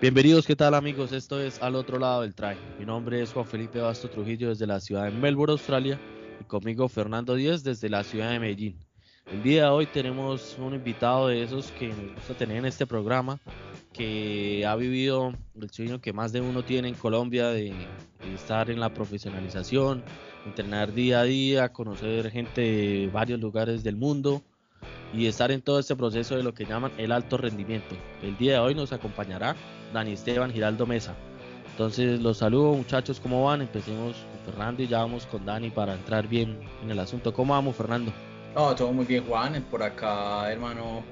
Bienvenidos, ¿qué tal amigos? Esto es Al otro lado del traje. Mi nombre es Juan Felipe Basto Trujillo desde la ciudad de Melbourne, Australia, y conmigo Fernando Díaz desde la ciudad de Medellín. El día de hoy tenemos un invitado de esos que nos gusta tener en este programa, que ha vivido el sueño que más de uno tiene en Colombia de, estar en la profesionalización, entrenar día a día, conocer gente de varios lugares del mundo y estar en todo este proceso de lo que llaman el alto rendimiento. El día de hoy nos acompañará Dani Esteban Giraldo Mesa. Entonces los saludo muchachos, ¿cómo van? Empecemos con Fernando y ya vamos con Dani para entrar bien en el asunto. ¿Cómo vamos Fernando? No, todo muy bien Juan, por acá hermano,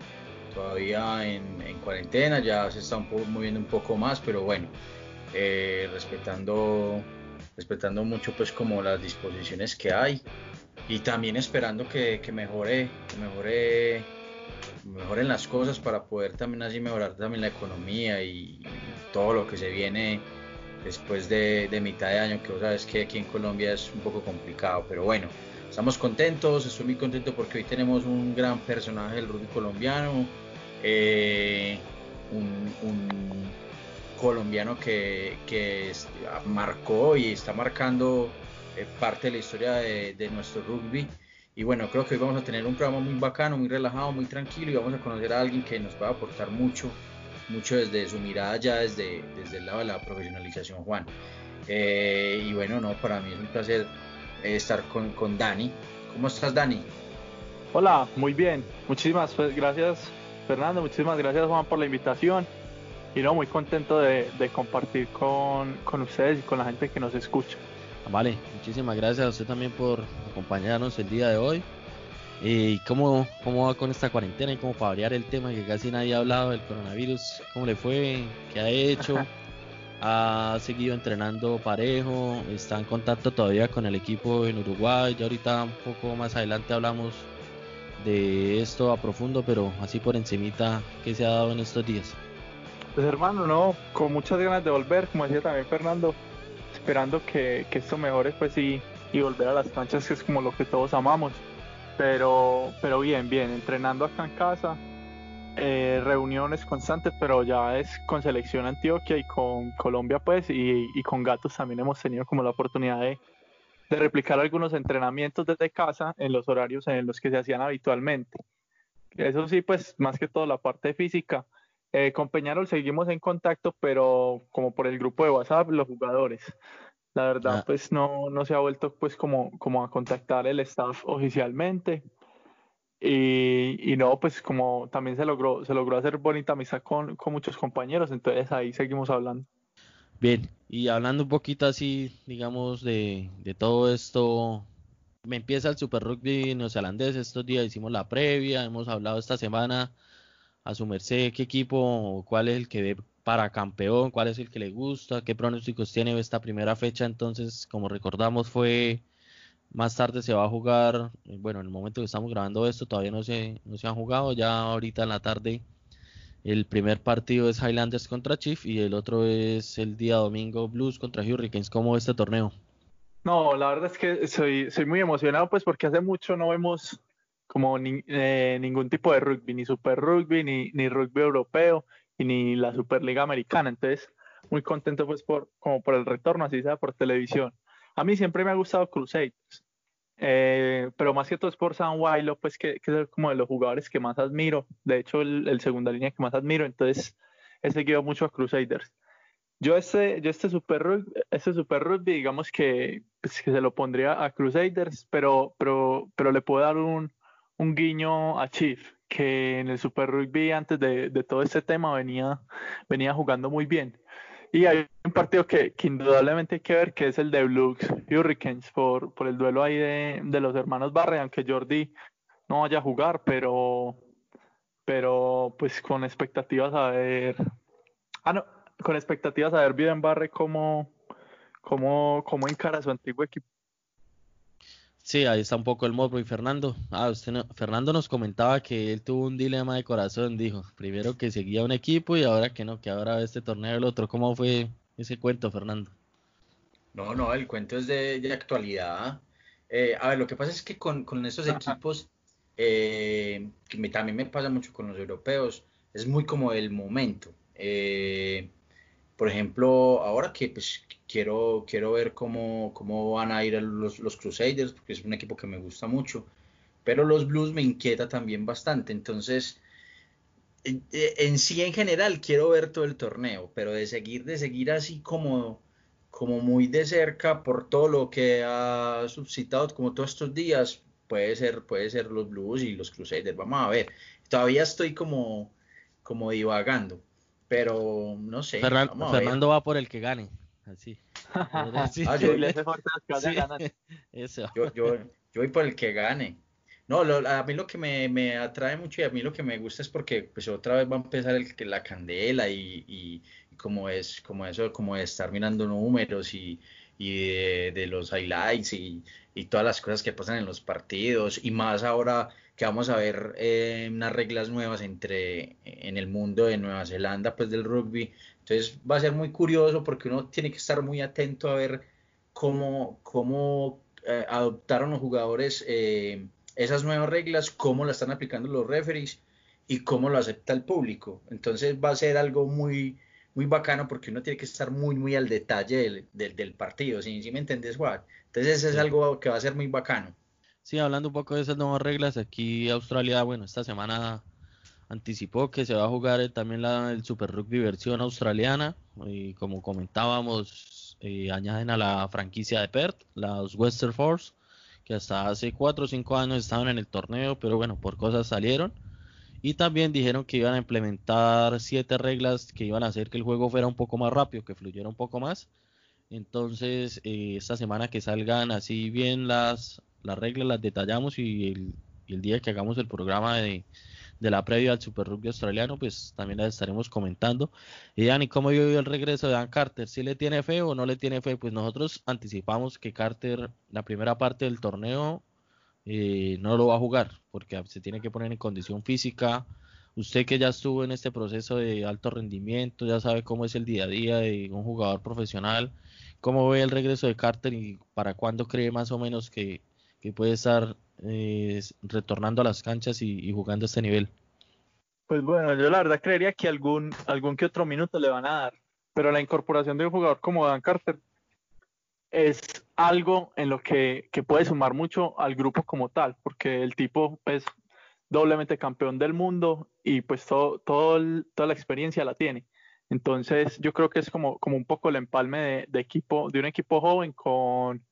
todavía en, cuarentena, ya se está moviendo un poco más, pero bueno, eh, respetando, respetando mucho pues como las disposiciones que hay y también esperando que, mejore, que mejore mejoren las cosas para poder también así mejorar también la economía y, todo lo que se viene después de, mitad de año, que vos sabes que aquí en Colombia es un poco complicado, pero bueno, estamos contentos, estoy muy contento porque hoy tenemos un gran personaje del rugby colombiano, eh, un, colombiano que, que marcó y está marcando eh, parte de la historia de, de nuestro rugby y bueno, creo que hoy vamos a tener un programa muy bacano, muy relajado, muy tranquilo y vamos a conocer a alguien que nos va a aportar mucho, mucho desde su mirada ya desde, desde el lado de la profesionalización, Juan. Eh, y bueno, no, para mí es un placer eh, estar con, con Dani. ¿Cómo estás, Dani? Hola, muy bien. Muchísimas pues, gracias, Fernando. Muchísimas gracias, Juan, por la invitación. Y no, muy contento de, de compartir con, con ustedes y con la gente que nos escucha. Vale, muchísimas gracias a usted también por acompañarnos el día de hoy. ¿Y cómo, cómo va con esta cuarentena? Y cómo para variar el tema que casi nadie ha hablado del coronavirus, ¿cómo le fue? ¿Qué ha hecho? ¿Ha seguido entrenando parejo? ¿Está en contacto todavía con el equipo en Uruguay? Ya ahorita un poco más adelante hablamos de esto a profundo, pero así por encimita, ¿qué se ha dado en estos días? Pues hermano, no, con muchas ganas de volver, como decía también Fernando, esperando que, esto mejore pues y, y volver a las canchas que es como lo que todos amamos. Pero, pero bien, bien, entrenando acá en casa, eh, reuniones constantes, pero ya es con selección Antioquia y con Colombia pues y, y con Gatos también hemos tenido como la oportunidad de, de, replicar algunos entrenamientos desde casa en los horarios en los que se hacían habitualmente. Eso sí, pues más que todo la parte física. Eh, con Peñarol seguimos en contacto, pero como por el grupo de WhatsApp, los jugadores. La verdad, ah. pues no, no se ha vuelto pues como, como a contactar el staff oficialmente. Y, y, no, pues como también se logró, se logró hacer bonita amistad con, con muchos compañeros, entonces ahí seguimos hablando. Bien, y hablando un poquito así, digamos, de, de todo esto, me empieza el Super Rugby neozelandés, estos días hicimos la previa, hemos hablado esta semana a su merced qué equipo, cuál es el que ve para campeón, cuál es el que le gusta, qué pronósticos tiene esta primera fecha. Entonces, como recordamos, fue más tarde se va a jugar, bueno, en el momento que estamos grabando esto todavía no se, no se han jugado, ya ahorita en la tarde el primer partido es Highlanders contra Chief y el otro es el día domingo Blues contra Hurricanes. ¿Cómo este torneo? No, la verdad es que soy, soy muy emocionado pues porque hace mucho no vemos como eh, ningún tipo de rugby, ni super rugby, ni, ni rugby europeo, y ni la Superliga Americana. Entonces, muy contento pues por, como por el retorno, así sea por televisión. A mí siempre me ha gustado Crusaders, eh, pero más que todo es por San Wailo, pues que, que, es como de los jugadores que más admiro, de hecho el, el, segunda línea que más admiro, entonces he seguido mucho a Crusaders. Yo este, yo este Super Rugby, este super rugby digamos que, pues, que se lo pondría a Crusaders, pero, pero, pero le puedo dar un, un guiño a Chief, que en el Super Rugby antes de, todo este tema venía, venía jugando muy bien. Y hay un partido que, indudablemente hay que ver, que es el de Blues Hurricanes, por, por el duelo ahí de, los hermanos Barre, aunque Jordi no vaya a jugar, pero, pero pues con expectativas a ver, ah no, con expectativas a ver Barre cómo, cómo, cómo encara su antiguo equipo Sí, ahí está un poco el modo. Y Fernando, ah, usted Fernando nos comentaba que él tuvo un dilema de corazón, dijo, primero que seguía un equipo y ahora que no, que ahora este torneo el otro. ¿Cómo fue ese cuento, Fernando? No, no, el cuento es de, actualidad. Eh, a ver, lo que pasa es que con, con esos equipos, eh, que también me pasa mucho con los europeos, es muy como el momento. Eh, por ejemplo, ahora que pues quiero, quiero ver cómo, cómo van a ir los, los Crusaders, porque es un equipo que me gusta mucho, pero los Blues me inquieta también bastante, entonces en sí en general quiero ver todo el torneo, pero de seguir, de seguir así como, como muy de cerca por todo lo que ha suscitado como todos estos días, puede ser, puede ser los Blues y los Crusaders, vamos a ver. Todavía estoy como, como divagando, pero no sé. Fernando va por el que gane, así. ah, yo, yo, yo, yo voy por el que gane. No, a mí lo que me, atrae mucho y a mí lo que me gusta es porque pues otra vez va a empezar el, la candela y, y, como es como eso, como de estar mirando números y, de, los highlights y, todas las cosas que pasan en los partidos y más ahora que vamos a ver eh, unas reglas nuevas entre en el mundo de Nueva Zelanda pues del rugby entonces va a ser muy curioso porque uno tiene que estar muy atento a ver cómo cómo eh, adoptaron los jugadores eh, esas nuevas reglas, cómo las están aplicando los referees y cómo lo acepta el público. Entonces va a ser algo muy, muy bacano porque uno tiene que estar muy, muy al detalle del, del, partido, ¿sí? me entiendes, Juan? Entonces eso es algo que va a ser muy bacano. Sí, hablando un poco de esas nuevas reglas, aquí Australia, bueno, esta semana anticipó que se va a jugar también la, el Super Rugby versión australiana y como comentábamos, eh, añaden a la franquicia de Perth, los Western Force, que hasta hace 4 o 5 años estaban en el torneo, pero bueno, por cosas salieron. Y también dijeron que iban a implementar siete reglas que iban a hacer que el juego fuera un poco más rápido, que fluyera un poco más. Entonces, eh, esta semana que salgan así bien las, las reglas, las detallamos y el, y el día que hagamos el programa de, de la previa al Super Rugby australiano, pues también las estaremos comentando. Y Dani, ¿cómo vio el regreso de Dan Carter? ¿Si le tiene fe o no le tiene fe? Pues nosotros anticipamos que Carter, la primera parte del torneo, eh, no lo va a jugar, porque se tiene que poner en condición física. Usted que ya estuvo en este proceso de alto rendimiento, ya sabe cómo es el día a día de un jugador profesional. ¿Cómo ve el regreso de Carter y para cuándo cree más o menos que, puede estar eh, retornando a las canchas y, jugando a este nivel? Pues bueno, yo la verdad creería que algún, algún que otro minuto le van a dar, pero la incorporación de un jugador como Dan Carter es algo en lo que, puede sumar mucho al grupo como tal, porque el tipo es doblemente campeón del mundo y pues todo, todo toda la experiencia la tiene. Entonces yo creo que es como, como un poco el empalme de, equipo, de un equipo joven con,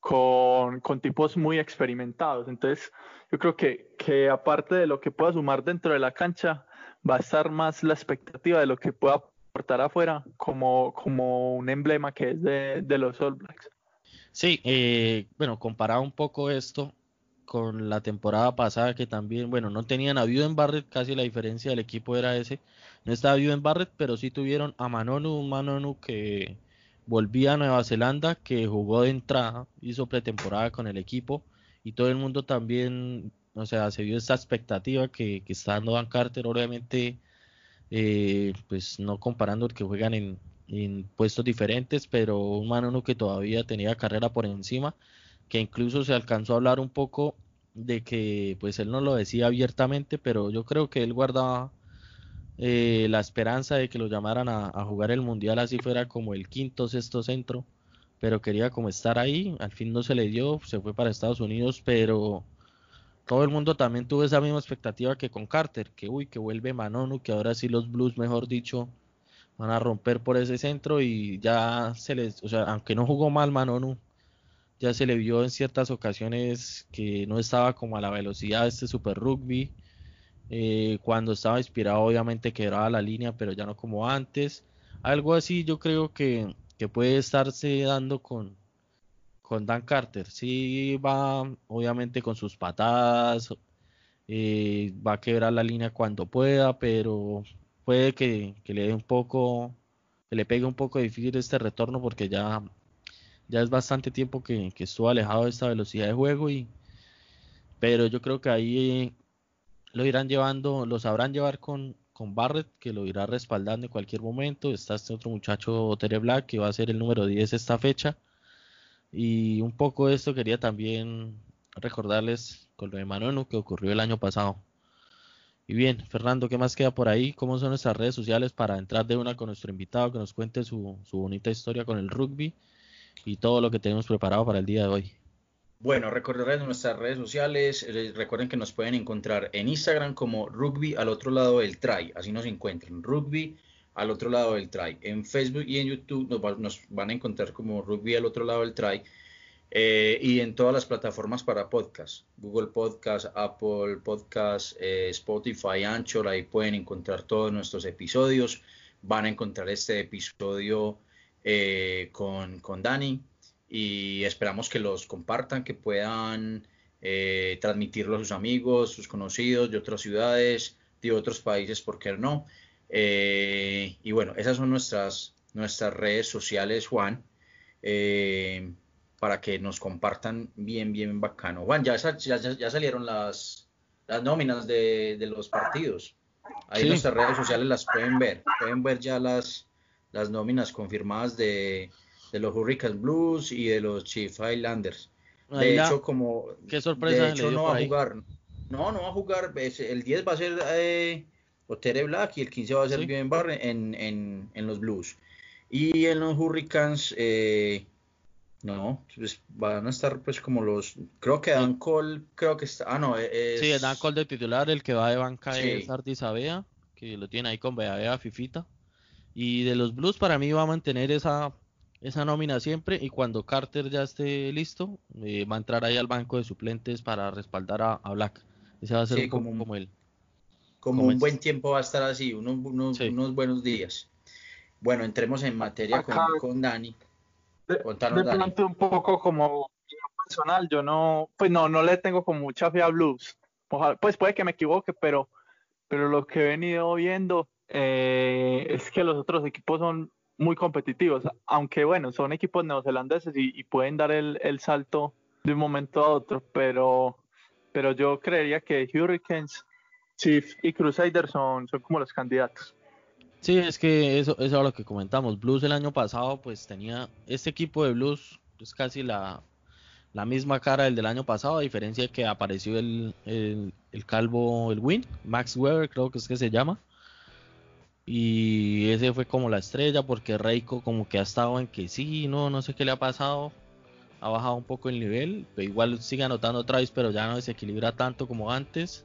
con, tipos muy experimentados. Entonces, yo creo que, que aparte de lo que pueda sumar dentro de la cancha, va a estar más la expectativa de lo que pueda aportar afuera como, como un emblema que es de, de los All Blacks. Sí, eh, bueno, comparado un poco esto con la temporada pasada que también, bueno, no tenían a en Barrett, casi la diferencia del equipo era ese. No estaba en Barrett, pero sí tuvieron a Manonu, un Manonu que, volvía a Nueva Zelanda, que jugó de entrada, hizo pretemporada con el equipo y todo el mundo también, o sea, se vio esta expectativa que, está dando Dan Carter, obviamente, eh, pues no comparando el que juegan en, puestos diferentes, pero un mano que todavía tenía carrera por encima, que incluso se alcanzó a hablar un poco de que, pues él no lo decía abiertamente, pero yo creo que él guardaba eh, la esperanza de que lo llamaran a, jugar el mundial así fuera como el quinto sexto centro pero quería como estar ahí al fin no se le dio se fue para Estados Unidos pero todo el mundo también tuvo esa misma expectativa que con Carter que uy que vuelve Manonu que ahora sí los Blues mejor dicho van a romper por ese centro y ya se les o sea aunque no jugó mal Manonu ya se le vio en ciertas ocasiones que no estaba como a la velocidad de este super rugby eh, cuando estaba inspirado obviamente quebraba la línea, pero ya no como antes. Algo así yo creo que, puede estarse dando con, con Dan Carter. Sí va obviamente con sus patadas, eh, va a quebrar la línea cuando pueda, pero puede que, le dé un poco, que le pegue un poco difícil este retorno porque ya, ya es bastante tiempo que, que estuvo alejado de esta velocidad de juego y pero yo creo que ahí lo irán llevando, lo sabrán llevar con, con Barrett, que lo irá respaldando en cualquier momento. Está este otro muchacho, Tere Black, que va a ser el número 10 esta fecha. Y un poco de esto quería también recordarles con lo de Manonu que ocurrió el año pasado. Y bien, Fernando, ¿qué más queda por ahí? ¿Cómo son nuestras redes sociales para entrar de una con nuestro invitado que nos cuente su, su bonita historia con el rugby y todo lo que tenemos preparado para el día de hoy? Bueno, recordarles nuestras redes sociales. Recuerden que nos pueden encontrar en Instagram como rugby al otro lado del try. Así nos encuentran. Rugby al otro lado del try. En Facebook y en YouTube nos, van a encontrar como rugby al otro lado del try. Eh, y en todas las plataformas para podcast, Google Podcast, Apple Podcast, eh, Spotify, Anchor, ahí pueden encontrar todos nuestros episodios. Van a encontrar este episodio eh, con, con Dani y esperamos que los compartan, que puedan eh, transmitirlo a sus amigos, sus conocidos de otras ciudades, de otros países, ¿por qué no? Eh, y bueno, esas son nuestras, nuestras redes sociales, Juan, eh, para que nos compartan bien, bien bacano. Juan, ya, ya, salieron las, las nóminas de, los partidos. Ahí en nuestras redes sociales las pueden ver. Pueden ver ya las, las nóminas confirmadas de, de los Hurricanes Blues y de los Chief Highlanders. De hecho, como. Qué sorpresa. De hecho, no va a jugar. No, no va a jugar. El 10 va a ser eh, Otere Black y el 15 va a ser ¿Sí? Barre en, en, en, los Blues. Y en los Hurricanes, eh, no, pues van a estar pues como los. Creo que Dan Cole, creo que está. Ah, no, es. Sí, Dan Cole de titular, el que va de banca es Ardis Abea, que lo tiene ahí con Bea Fifita. Y de los Blues, para mí va a mantener esa esa nómina siempre y cuando Carter ya esté listo, eh, va a entrar ahí al banco de suplentes para respaldar a, Black. Ese va a ser como, como él. Como, un buen tiempo va a estar así, unos, unos, buenos días. Bueno, entremos en materia con, con, Dani. De, de un poco como personal, yo no, pues no, no le tengo con mucha fe a Blues. pues puede que me equivoque, pero, pero lo que he venido viendo eh, es que los otros equipos son muy competitivos, aunque bueno, son equipos neozelandeses y, pueden dar el, salto de un momento a otro, pero, pero yo creería que Hurricanes, Chief y Crusaders son, son como los candidatos. Sí, es que eso, eso es lo que comentamos. Blues el año pasado, pues tenía este equipo de Blues, es casi la, la misma cara del del año pasado, a diferencia de que apareció el, el, el calvo, el Win, Max Weber, creo que es que se llama y ese fue como la estrella porque Reiko como que ha estado en que sí, no, no sé qué le ha pasado. Ha bajado un poco el nivel. Pero igual sigue anotando otra vez, pero ya no desequilibra tanto como antes.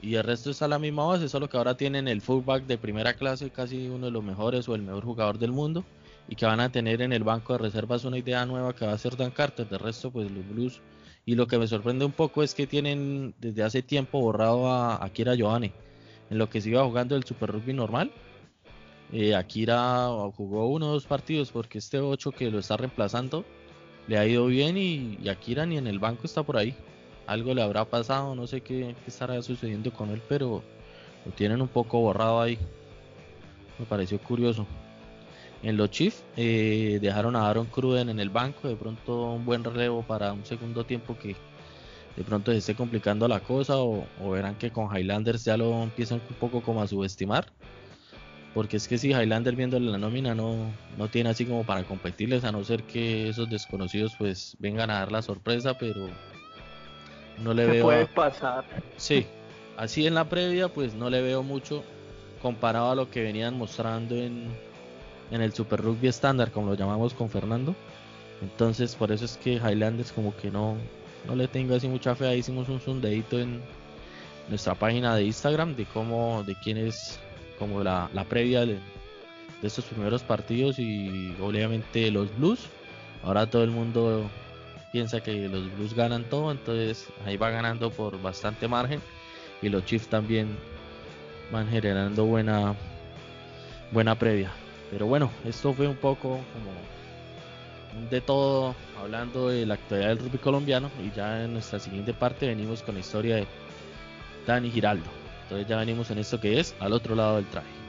Y el resto está a la misma base, solo que ahora tienen el fullback de primera clase, casi uno de los mejores o el mejor jugador del mundo. Y que van a tener en el banco de reservas una idea nueva que va a ser Dan Carter. De resto, pues los Blues. Y lo que me sorprende un poco es que tienen desde hace tiempo borrado a Akira Giovanni en lo que se iba jugando el Super Rugby normal. Eh, Akira jugó uno o dos partidos porque este 8 que lo está reemplazando le ha ido bien y, Akira ni en el banco está por ahí. Algo le habrá pasado, no sé qué, estará sucediendo con él, pero lo tienen un poco borrado ahí. Me pareció curioso. En los Chiefs eh, dejaron a Aaron Cruden en el banco, de pronto un buen relevo para un segundo tiempo que de pronto se esté complicando la cosa o, verán que con Highlanders ya lo empiezan un poco como a subestimar. Porque es que si Highlander viéndole la nómina no, no tiene así como para competirles, a no ser que esos desconocidos pues vengan a dar la sorpresa, pero no le veo... Puede pasar. Sí, así en la previa pues no le veo mucho comparado a lo que venían mostrando en, en el Super Rugby estándar, como lo llamamos con Fernando. Entonces por eso es que Highlanders como que no, no le tengo así mucha fe. Ahí hicimos un sondadito en nuestra página de Instagram de cómo, de quién es como la, previa de, estos primeros partidos y obviamente los Blues. Ahora todo el mundo piensa que los Blues ganan todo, entonces ahí va ganando por bastante margen y los Chiefs también van generando buena buena previa. Pero bueno, esto fue un poco como de todo, hablando de la actualidad del rugby colombiano. Y ya en nuestra siguiente parte venimos con la historia de Dani Giraldo. Entonces ya venimos en esto que es al otro lado del traje.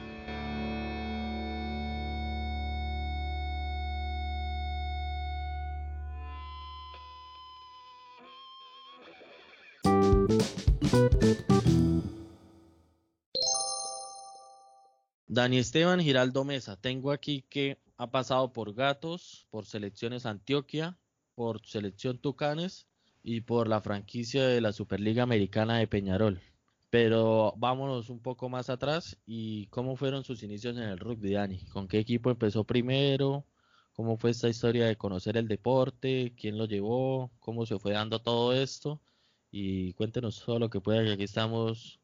Dani Esteban Giraldo Mesa, tengo aquí que ha pasado por Gatos, por Selecciones Antioquia, por Selección Tucanes y por la franquicia de la Superliga Americana de Peñarol. Pero vámonos un poco más atrás y cómo fueron sus inicios en el rugby, Dani. ¿Con qué equipo empezó primero? ¿Cómo fue esta historia de conocer el deporte? ¿Quién lo llevó? ¿Cómo se fue dando todo esto? Y cuéntenos todo lo que pueda, que aquí estamos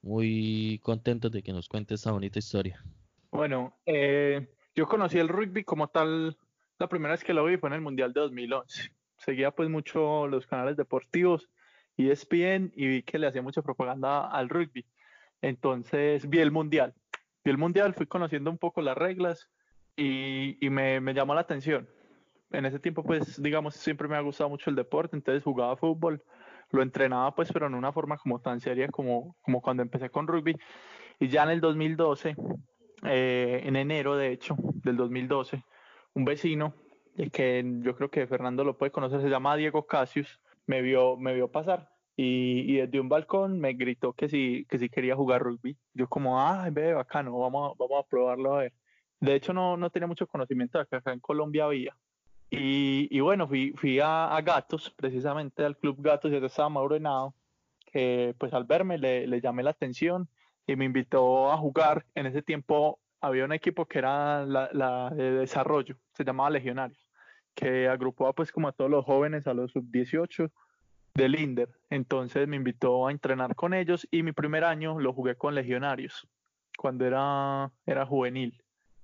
muy contentos de que nos cuente esta bonita historia. Bueno, eh, yo conocí el rugby como tal, la primera vez que lo vi fue en el Mundial de 2011. Seguía pues mucho los canales deportivos y ESPN y vi que le hacía mucha propaganda al rugby. Entonces vi el Mundial. Vi el Mundial, fui conociendo un poco las reglas y, me, me llamó la atención. En ese tiempo pues digamos siempre me ha gustado mucho el deporte, entonces jugaba fútbol, lo entrenaba pues pero en una forma como tan seria como, como cuando empecé con rugby. Y ya en el 2012 eh, en enero, de hecho, del 2012, un vecino, que yo creo que Fernando lo puede conocer, se llama Diego Casius, me vio, me vio pasar y, desde un balcón me gritó que si, que si quería jugar rugby. Yo como, ay, ve, bacano, vamos, vamos a probarlo a ver. De hecho, no, no tenía mucho conocimiento de que acá en Colombia había. Y, y bueno, fui, fui a, Gatos, precisamente al Club Gatos, y estaba Mauro Henao, que pues al verme le, le llamé la atención y me invitó a jugar. En ese tiempo había un equipo que era la, de desarrollo, se llamaba Legionarios, que agrupaba pues como a todos los jóvenes, a los sub-18 del INDER. Entonces me invitó a entrenar con ellos y mi primer año lo jugué con Legionarios, cuando era, era juvenil.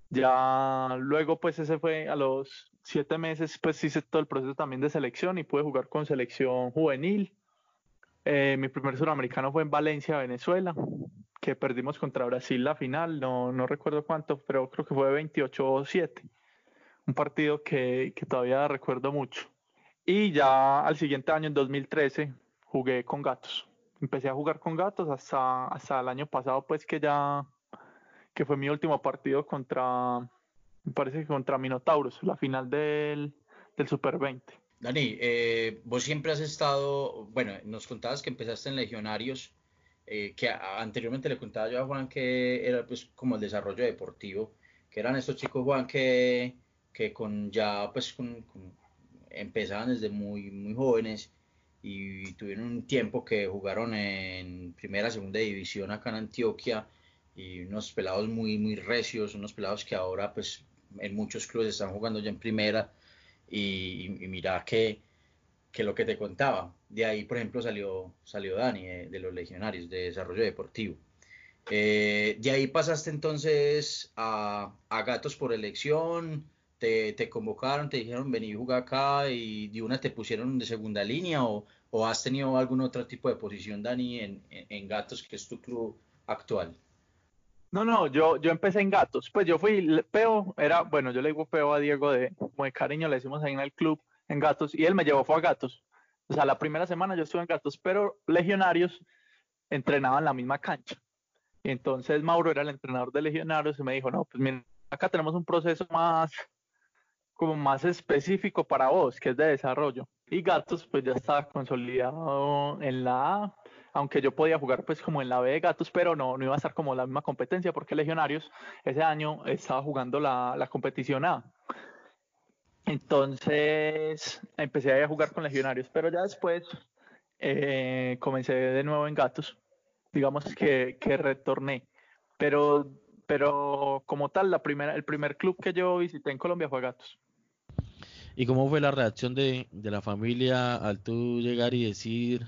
Ya luego pues ese fue a los siete meses pues hice todo el proceso también de selección y pude jugar con selección juvenil. Eh, mi primer suramericano fue en Valencia, Venezuela que perdimos contra Brasil la final, no, no recuerdo cuánto, pero creo que fue 28-7. Un partido que, que, todavía recuerdo mucho. Y ya al siguiente año, en 2013, jugué con gatos. Empecé a jugar con gatos hasta, hasta el año pasado, pues que ya, que fue mi último partido contra, me parece que contra Minotauros, la final del, del Super 20. Dani, eh, vos siempre has estado, bueno, nos contabas que empezaste en Legionarios, eh, que anteriormente le contaba yo a Juan que era pues como el desarrollo deportivo, que eran estos chicos Juan que, que con ya pues con, empezaban desde muy, muy jóvenes y tuvieron un tiempo que jugaron en primera, segunda división acá en Antioquia y unos pelados muy, muy recios, unos pelados que ahora pues en muchos clubes están jugando ya en primera y mira que que lo que te contaba. De ahí, por ejemplo, salió, salió Dani eh, de, los Legionarios de Desarrollo Deportivo. Eh, de ahí pasaste entonces a, Gatos por elección, te, convocaron, te dijeron vení jugar acá y de una te pusieron de segunda línea o, has tenido algún otro tipo de posición, Dani, en, Gatos, que es tu club actual. No, no, yo, yo empecé en Gatos. Pues yo fui, Peo, era, bueno, yo le digo Peo a Diego de, de cariño, le decimos ahí en el club en Gatos y él me llevó fue a Gatos. O sea, la primera semana yo estuve en Gatos, pero Legionarios entrenaban la misma cancha. Y entonces Mauro era el entrenador de Legionarios y me dijo, no, pues mira, acá tenemos un proceso más, como más específico para vos, que es de desarrollo. Y Gatos pues ya estaba consolidado en la A, aunque yo podía jugar pues como en la B de Gatos, pero no, no iba a estar como la misma competencia porque Legionarios ese año estaba jugando la, la competición A. Entonces empecé a jugar con legionarios, pero ya después eh, comencé de nuevo en gatos. Digamos que, que retorné. Pero, pero como tal, la primera, el primer club que yo visité en Colombia fue Gatos. ¿Y cómo fue la reacción de, de la familia al tú llegar y decir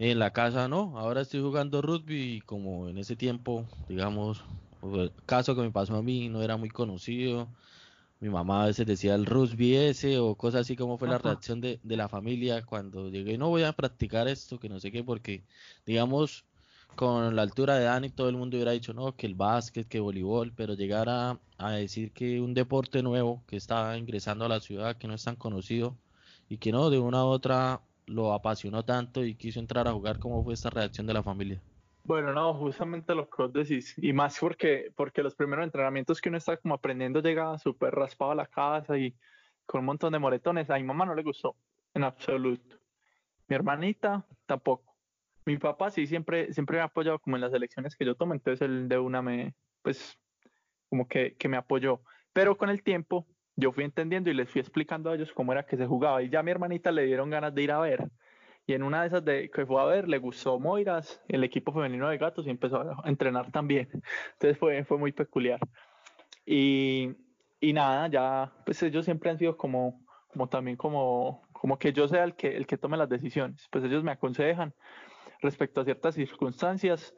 en la casa, no, ahora estoy jugando rugby y como en ese tiempo, digamos, el caso que me pasó a mí no era muy conocido, mi mamá a veces decía el rugby ese o cosas así como fue la reacción de, de, la familia cuando llegué no voy a practicar esto que no sé qué porque digamos con la altura de Dani todo el mundo hubiera dicho no que el básquet que voleibol pero llegar a, a decir que un deporte nuevo que está ingresando a la ciudad que no es tan conocido y que no de una u otra lo apasionó tanto y quiso entrar a jugar cómo fue esta reacción de la familia bueno, no, justamente lo que vos decís, y más porque, porque los primeros entrenamientos que uno está como aprendiendo llega súper raspado a la casa y con un montón de moretones, a mi mamá no le gustó, en absoluto. Mi hermanita tampoco. Mi papá sí siempre, siempre me ha apoyado como en las elecciones que yo tomo, entonces él de una me, pues, como que, que me apoyó. Pero con el tiempo yo fui entendiendo y les fui explicando a ellos cómo era que se jugaba y ya a mi hermanita le dieron ganas de ir a ver Y en una de esas de, que fue a ver, le gustó Moiras, el equipo femenino de gatos, y empezó a entrenar también. Entonces fue, fue muy peculiar. Y, y nada, ya, pues ellos siempre han sido como, como también como, como que yo sea el que, el que tome las decisiones. Pues ellos me aconsejan respecto a ciertas circunstancias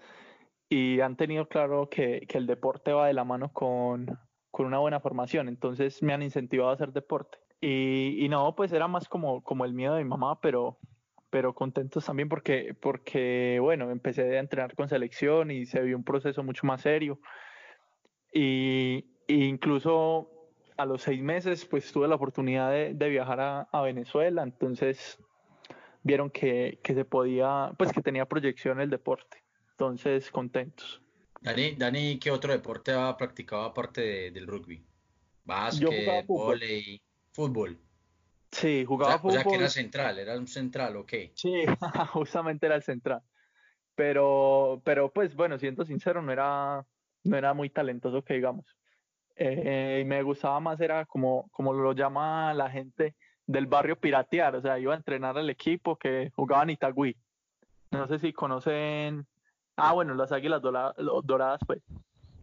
y han tenido claro que, que el deporte va de la mano con, con, una buena formación, entonces me han incentivado a hacer deporte. Y, y, no, pues era más como, como el miedo de mi mamá, pero, pero contentos también porque, porque, bueno, empecé a entrenar con selección y se vio un proceso mucho más serio. Y, y incluso a los seis meses, pues tuve la oportunidad de, de viajar a, a, Venezuela, entonces vieron que, que, se podía, pues que tenía proyección el deporte. Entonces, contentos. Dani, Dani ¿qué otro deporte ha practicado aparte de, del rugby? Básquet, volei, fútbol. Sí, jugaba o sea, fútbol. O sea, que era central, era un central, ok. Sí, justamente era el central. Pero, pero pues bueno, siendo sincero, no era, no era muy talentoso que digamos. Eh, y me gustaba más, era como, como lo llama la gente del barrio piratear, o sea, iba a entrenar al equipo que jugaba en Itagüí. No sé si conocen Ah, bueno, las águilas doradas, pues.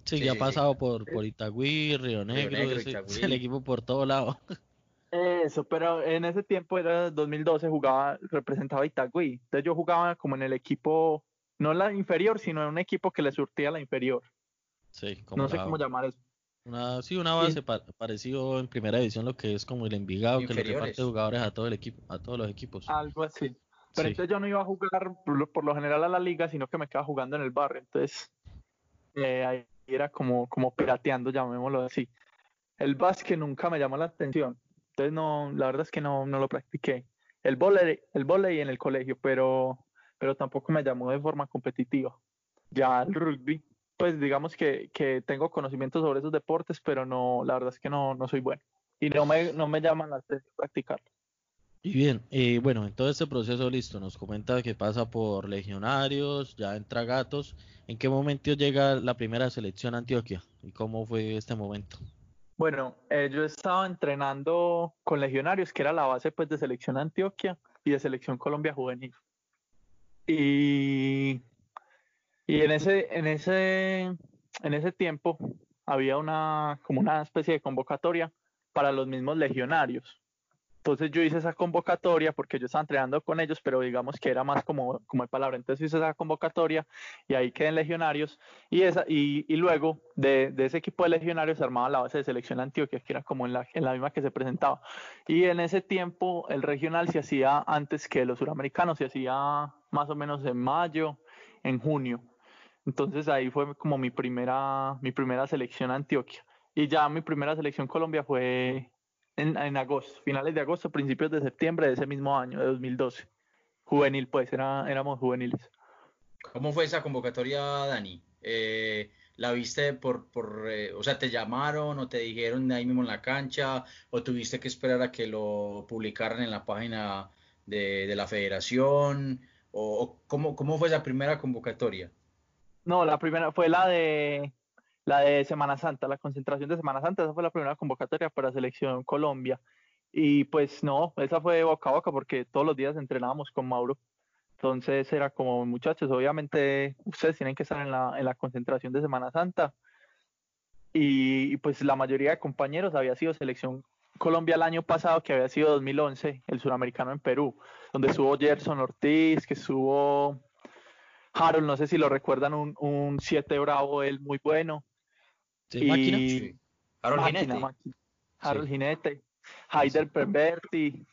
Sí, sí ya ha pasado por, por Itagüí, Río Negro, Río Negro ese, el equipo por todo lado. Eso, pero en ese tiempo era 2012, jugaba, representaba Itagüí. Entonces yo jugaba como en el equipo, no la inferior, sino en un equipo que le surtía la inferior. Sí, como No sé cómo llamar eso. Una, sí, una base pa parecido en primera división lo que es como el Envigado, que le reparte jugadores a todo el equipo, a todos los equipos. Algo así. Pero sí. entonces yo no iba a jugar por lo, por lo, general a la liga, sino que me quedaba jugando en el barrio. Entonces eh, ahí era como, como pirateando, llamémoslo así. El básquet nunca me llamó la atención. Entonces no, la verdad es que no, no lo practiqué. El volei, el volei en el colegio, pero, pero tampoco me llamó de forma competitiva. Ya el rugby, pues digamos que, que tengo conocimiento sobre esos deportes, pero no, la verdad es que no, no soy bueno. Y no me, no me llama la atención practicarlo. Y bien, eh, bueno, en todo este proceso listo, nos comenta que pasa por legionarios, ya entra gatos. ¿En qué momento llega la primera selección a Antioquia? ¿Y cómo fue este momento? Bueno, eh, yo estaba entrenando con legionarios, que era la base pues de selección Antioquia y de selección Colombia juvenil. Y, y en ese, en ese, en ese tiempo había una, como una especie de convocatoria para los mismos legionarios. Entonces yo hice esa convocatoria porque yo estaba entrenando con ellos, pero digamos que era más como, como de palabra. Entonces hice esa convocatoria y ahí quedé en legionarios. Y, esa, y, y luego de, de, ese equipo de legionarios armaba la base de selección Antioquia, que era como en la, en la misma que se presentaba. Y en ese tiempo el regional se hacía antes que los suramericanos, se hacía más o menos en mayo, en junio. Entonces ahí fue como mi primera, mi primera selección Antioquia. Y ya mi primera selección Colombia fue en, en, agosto, finales de agosto, principios de septiembre de ese mismo año, de 2012. Juvenil, pues, era, éramos juveniles. ¿Cómo fue esa convocatoria, Dani? Eh, ¿La viste por, por eh, o sea, te llamaron o te dijeron ahí mismo en la cancha o tuviste que esperar a que lo publicaran en la página de, de la federación? ¿O, o cómo, cómo fue esa primera convocatoria? No, la primera fue la de la de Semana Santa, la concentración de Semana Santa, esa fue la primera convocatoria para Selección Colombia. Y pues no, esa fue boca a boca porque todos los días entrenábamos con Mauro. Entonces era como, muchachos, obviamente ustedes tienen que estar en la, en la concentración de Semana Santa. Y, pues la mayoría de compañeros había sido Selección Colombia el año pasado, que había sido 2011, el suramericano en Perú, donde estuvo Gerson Ortiz, que estuvo Harold, no sé si lo recuerdan, un 7 bravo, él muy bueno. ¿Sí, máquina? Sí. Harold máquina, Jinete. máquina. Harold sí. Haider Perverti,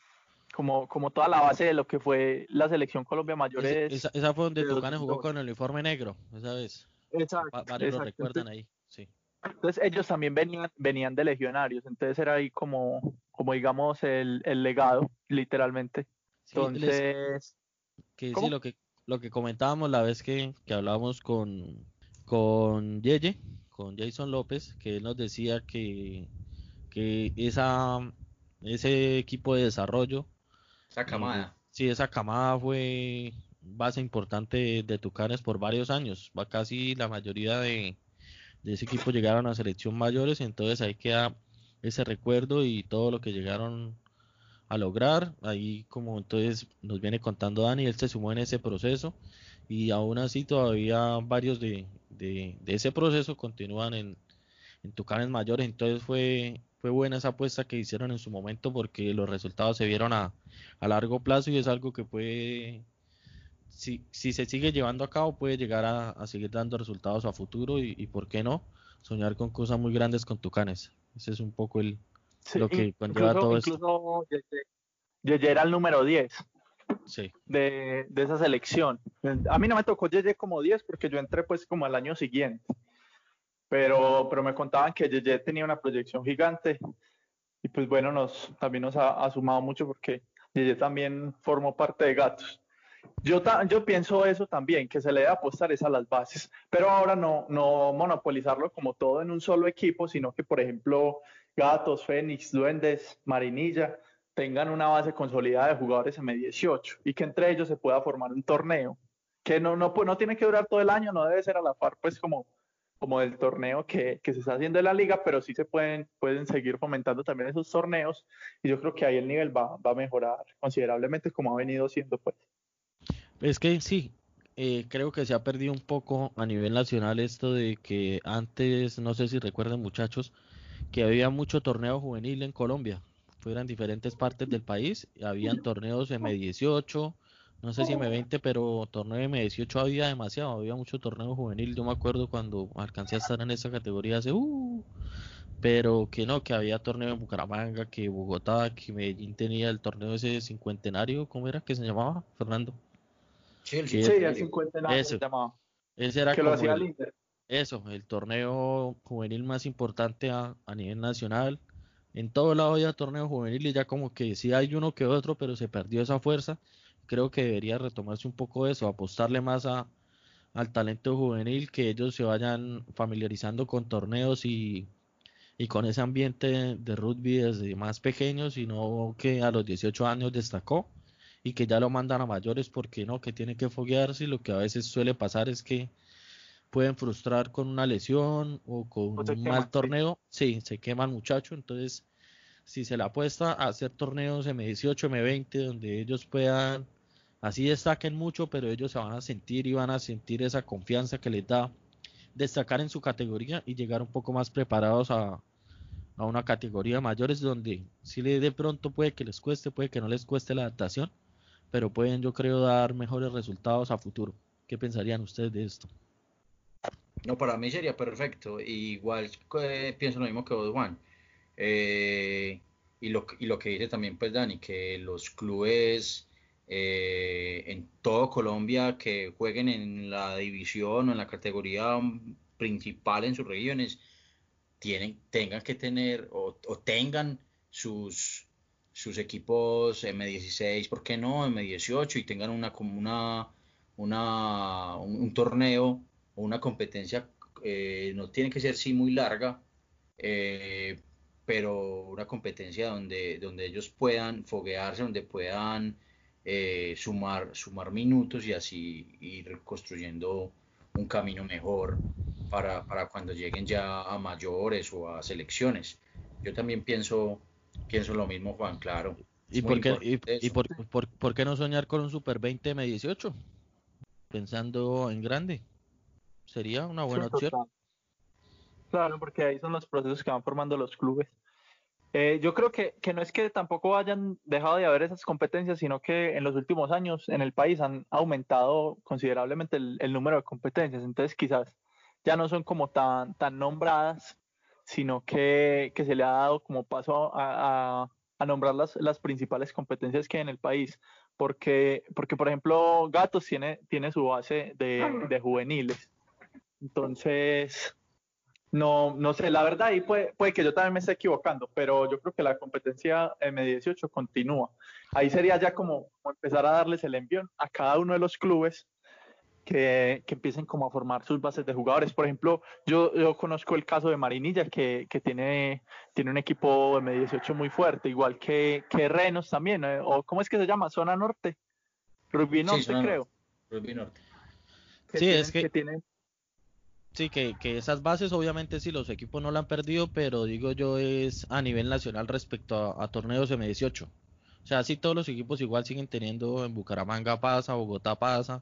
como, como toda la base de lo que fue la selección Colombia mayores. Esa, esa fue donde Tucane jugó con el uniforme negro, esa vez. Exacto. Va, varios exacto. lo recuerdan ahí, sí. Entonces ellos también venían, venían de legionarios, entonces era ahí como, como digamos el, el legado, literalmente. Sí, entonces, les, que sí, lo que lo que comentábamos la vez que, que hablábamos con, con Yeye, con Jason López, que él nos decía que, que esa, ese equipo de desarrollo, esa camada, eh, sí, esa camada fue base importante de, de Tucanes por varios años, va casi la mayoría de, de ese equipo llegaron a selección mayores, entonces ahí queda ese recuerdo y todo lo que llegaron a lograr. Ahí como entonces nos viene contando Dani, él se sumó en ese proceso y aún así todavía varios de, de, ese proceso continúan en, en Tucanes mayores. Entonces fue, fue buena esa apuesta que hicieron en su momento porque los resultados se vieron a, a largo plazo y es algo que puede, si, si se sigue llevando a cabo, puede llegar a, a seguir dando resultados a futuro y, y, por qué no, soñar con cosas muy grandes con Tucanes. Ese es un poco el, lo que conlleva todo esto. Yeye era el número 10 sí. de, de, esa selección. A mí no me tocó Yeye como 10 porque yo entré pues como al año siguiente. Pero, pero me contaban que Yeye tenía una proyección gigante y pues bueno, nos, también nos ha, sumado mucho porque Yeye también formó parte de Gatos. Yo, yo pienso eso también, que se le debe apostar es a las bases, pero ahora no, no monopolizarlo como todo en un solo equipo, sino que, por ejemplo, Gatos, Fénix, Duendes, Marinilla, tengan una base consolidada de jugadores M18 y que entre ellos se pueda formar un torneo que no, no, no tiene que durar todo el año, no debe ser a la par pues como, como del torneo que, que, se está haciendo en la liga, pero sí se pueden, pueden seguir fomentando también esos torneos y yo creo que ahí el nivel va, va a mejorar considerablemente como ha venido siendo pues. Es que sí, eh, creo que se ha perdido un poco a nivel nacional esto de que antes, no sé si recuerdan muchachos, que había mucho torneo juvenil en Colombia fueran diferentes partes del país. Habían torneos M18, no sé si M20, pero torneo M18 había demasiado, había mucho torneo juvenil. Yo me acuerdo cuando alcancé a estar en esa categoría hace, uh, pero que no, que había torneo en Bucaramanga, que Bogotá, que Medellín tenía el torneo ese cincuentenario, ¿cómo era que se llamaba, Fernando? Sí, el, cincuentenario se llamaba. Ese era el, Eso, el torneo juvenil más importante a, a nivel nacional en todo lado había torneo juvenil y ya como que sí hay uno que otro, pero se perdió esa fuerza. Creo que debería retomarse un poco eso, apostarle más a, al talento juvenil, que ellos se vayan familiarizando con torneos y, y con ese ambiente de rugby desde más pequeños, sino que a los 18 años destacó y que ya lo mandan a mayores porque no, que tiene que foguearse y lo que a veces suele pasar es que pueden frustrar con una lesión o con un mal torneo, sí, se quema el muchacho, entonces si se le apuesta a hacer torneos M18, M20, donde ellos puedan, así destaquen mucho, pero ellos se van a sentir y van a sentir esa confianza que les da destacar en su categoría y llegar un poco más preparados a, a una categoría mayores donde si de pronto puede que les cueste, puede que no les cueste la adaptación, pero pueden yo creo dar mejores resultados a futuro. ¿Qué pensarían ustedes de esto? No, para mí sería perfecto. Igual eh, pienso lo mismo que vos, Juan. Eh, y, lo, y lo que dice también pues Dani, que los clubes eh, en todo Colombia que jueguen en la división o en la categoría principal en sus regiones, tienen, tengan que tener o, tengan sus, sus equipos M16, ¿por qué no? M18 y tengan una, una, una un, torneo o una competencia, eh, no tiene que ser sí muy larga, eh, pero una competencia donde, donde ellos puedan foguearse, donde puedan eh, sumar, sumar minutos y así ir construyendo un camino mejor para, para, cuando lleguen ya a mayores o a selecciones. Yo también pienso, pienso lo mismo, Juan, claro. ¿Y, por qué, y, por, por, por, qué no soñar con un Super 20 M18? Pensando en grande. Sería una buena opción. Claro, porque ahí son los procesos que van formando los clubes. Eh, yo creo que, que, no es que tampoco hayan dejado de haber esas competencias, sino que en los últimos años en el país han aumentado considerablemente el, número de competencias. Entonces quizás ya no son como tan, tan nombradas, sino que, que se le ha dado como paso a, a, nombrar las, las, principales competencias que hay en el país. Porque, porque por ejemplo, Gatos tiene, tiene su base de, de juveniles. Entonces, no, no sé, la verdad ahí puede, puede, que yo también me esté equivocando, pero yo creo que la competencia M18 continúa. Ahí sería ya como, empezar a darles el envión a cada uno de los clubes que, que, empiecen como a formar sus bases de jugadores. Por ejemplo, yo, yo conozco el caso de Marinilla, que, que tiene, tiene un equipo M18 muy fuerte, igual que, que Renos también, ¿eh? o ¿cómo es que se llama? Zona Norte. Rugby Norte, creo. Rugby Norte. sí, es que, que tiene Sí, que, que, esas bases obviamente sí los equipos no la han perdido, pero digo yo es a nivel nacional respecto a, torneos M18. O sea, sí todos los equipos igual siguen teniendo en Bucaramanga pasa, Bogotá pasa,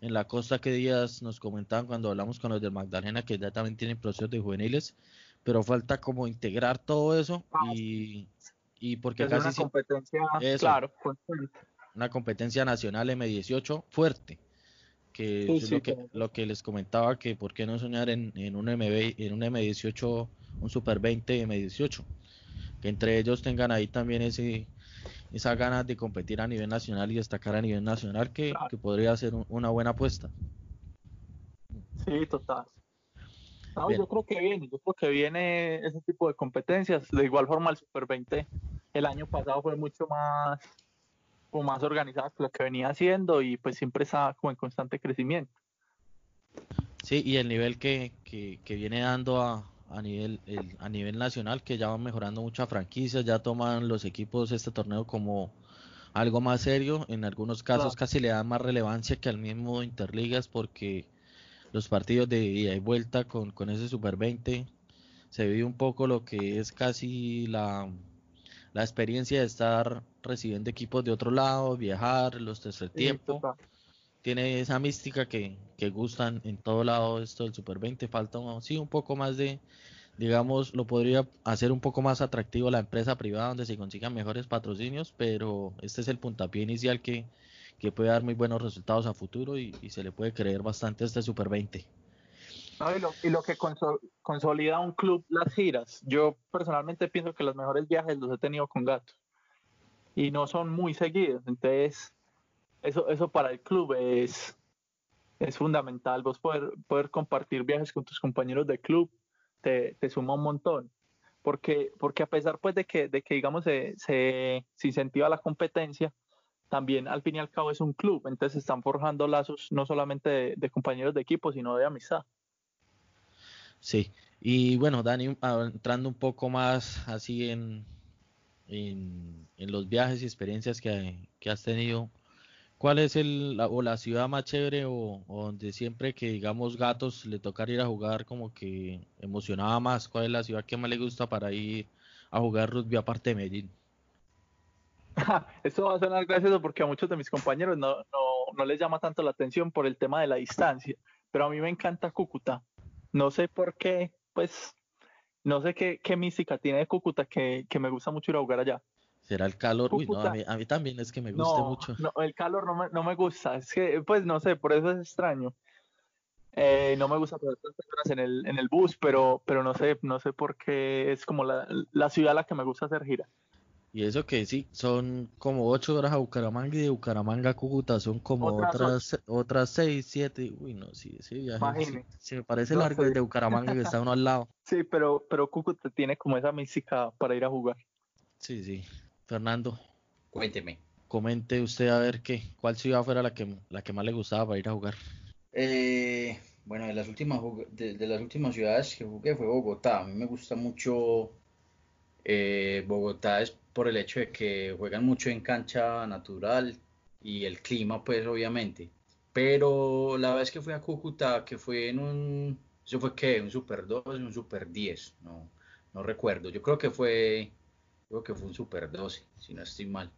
en la costa que días nos comentaban cuando hablamos con los del Magdalena que ya también tienen procesos de juveniles, pero falta como integrar todo eso ah, y, y porque casi una competencia, claro, una competencia nacional M18 fuerte que es lo, que, lo que les comentaba que por qué no soñar en, en un MB, en un M18 un Super 20 M18 que entre ellos tengan ahí también ese esa ganas de competir a nivel nacional y destacar a nivel nacional que, podría ser una buena apuesta. Sí, total. yo creo que viene, yo creo que viene ese tipo de competencias. De igual forma el Super 20 el año pasado fue mucho más más organizado que lo que venía haciendo y pues siempre está como en constante crecimiento. Sí, y el nivel que, que, que viene dando a, a nivel a nivel nacional que ya van mejorando muchas franquicias, ya toman los equipos este torneo como algo más serio, en algunos casos casi le dan más relevancia que al mismo Interligas porque los partidos de ida y vuelta con, con ese Super 20 se vive un poco lo que es casi la, la experiencia de estar recibiendo equipos de otro lado, viajar, los tercer tiempo. Tiene esa mística que, que gustan en todo lado esto del Super 20. Falta sí, un poco más de, digamos, lo podría hacer un poco más atractivo la empresa privada donde se consigan mejores patrocinios, pero este es el puntapié inicial que, que puede dar muy buenos resultados a futuro y, se le puede creer bastante a este Super 20. Y, lo, que consolida un club las giras. Yo personalmente pienso que los mejores viajes los he tenido con Gato y no son muy seguidos. Entonces, eso, para el club es, fundamental. Vos poder, compartir viajes con tus compañeros de club te, suma un montón. Porque, a pesar pues de que, digamos se, se, incentiva la competencia, también al fin y al cabo es un club, entonces están forjando lazos no solamente de, compañeros de equipo, sino de amistad. Sí, y bueno, Dani, entrando un poco más así en, en, en los viajes y experiencias que, que has tenido, ¿Cuál es el, la, o la ciudad más chévere o, donde siempre que digamos gatos le tocar ir a jugar como que emocionaba más? ¿Cuál es la ciudad que más le gusta para ir a jugar rugby aparte de Medellín? Esto va a sonar gracioso porque a muchos de mis compañeros no, no, no, les llama tanto la atención por el tema de la distancia, pero a mí me encanta Cúcuta. No sé por qué, pues, no sé qué, qué mística tiene de Cúcuta que, que me gusta mucho ir a jugar allá. ¿Será el calor? Uy, no, a mí, también es que me gusta mucho. No, el calor no me, no me gusta. Es que, pues no sé, por eso es extraño. Eh, no me gusta pasar tantas horas en el, en el bus, pero, pero no sé, no sé por qué es como la, la ciudad a la que me gusta hacer gira. Y eso que sí, son como ocho horas a Bucaramanga y de Bucaramanga a Cúcuta son como otras otras seis, siete. Uy, no, sí, ese viaje sí, me parece largo el de Bucaramanga que está uno al lado. Sí, pero, pero Cúcuta tiene como esa mística para ir a jugar. Sí, sí. Fernando. Cuénteme. Comente usted a ver qué, cuál ciudad fuera la que, la que más le gustaba para ir a jugar. Eh, bueno, de las últimas de, las últimas ciudades que jugué fue Bogotá. A mí me gusta mucho eh, Bogotá es por el hecho de que juegan mucho en cancha natural y el clima, pues obviamente. Pero la vez que fui a Cúcuta, que fue en un, eso fue que un Super 2, un Super 10, no, recuerdo. Yo creo que fue creo que fue un Super 12, si no estoy mal.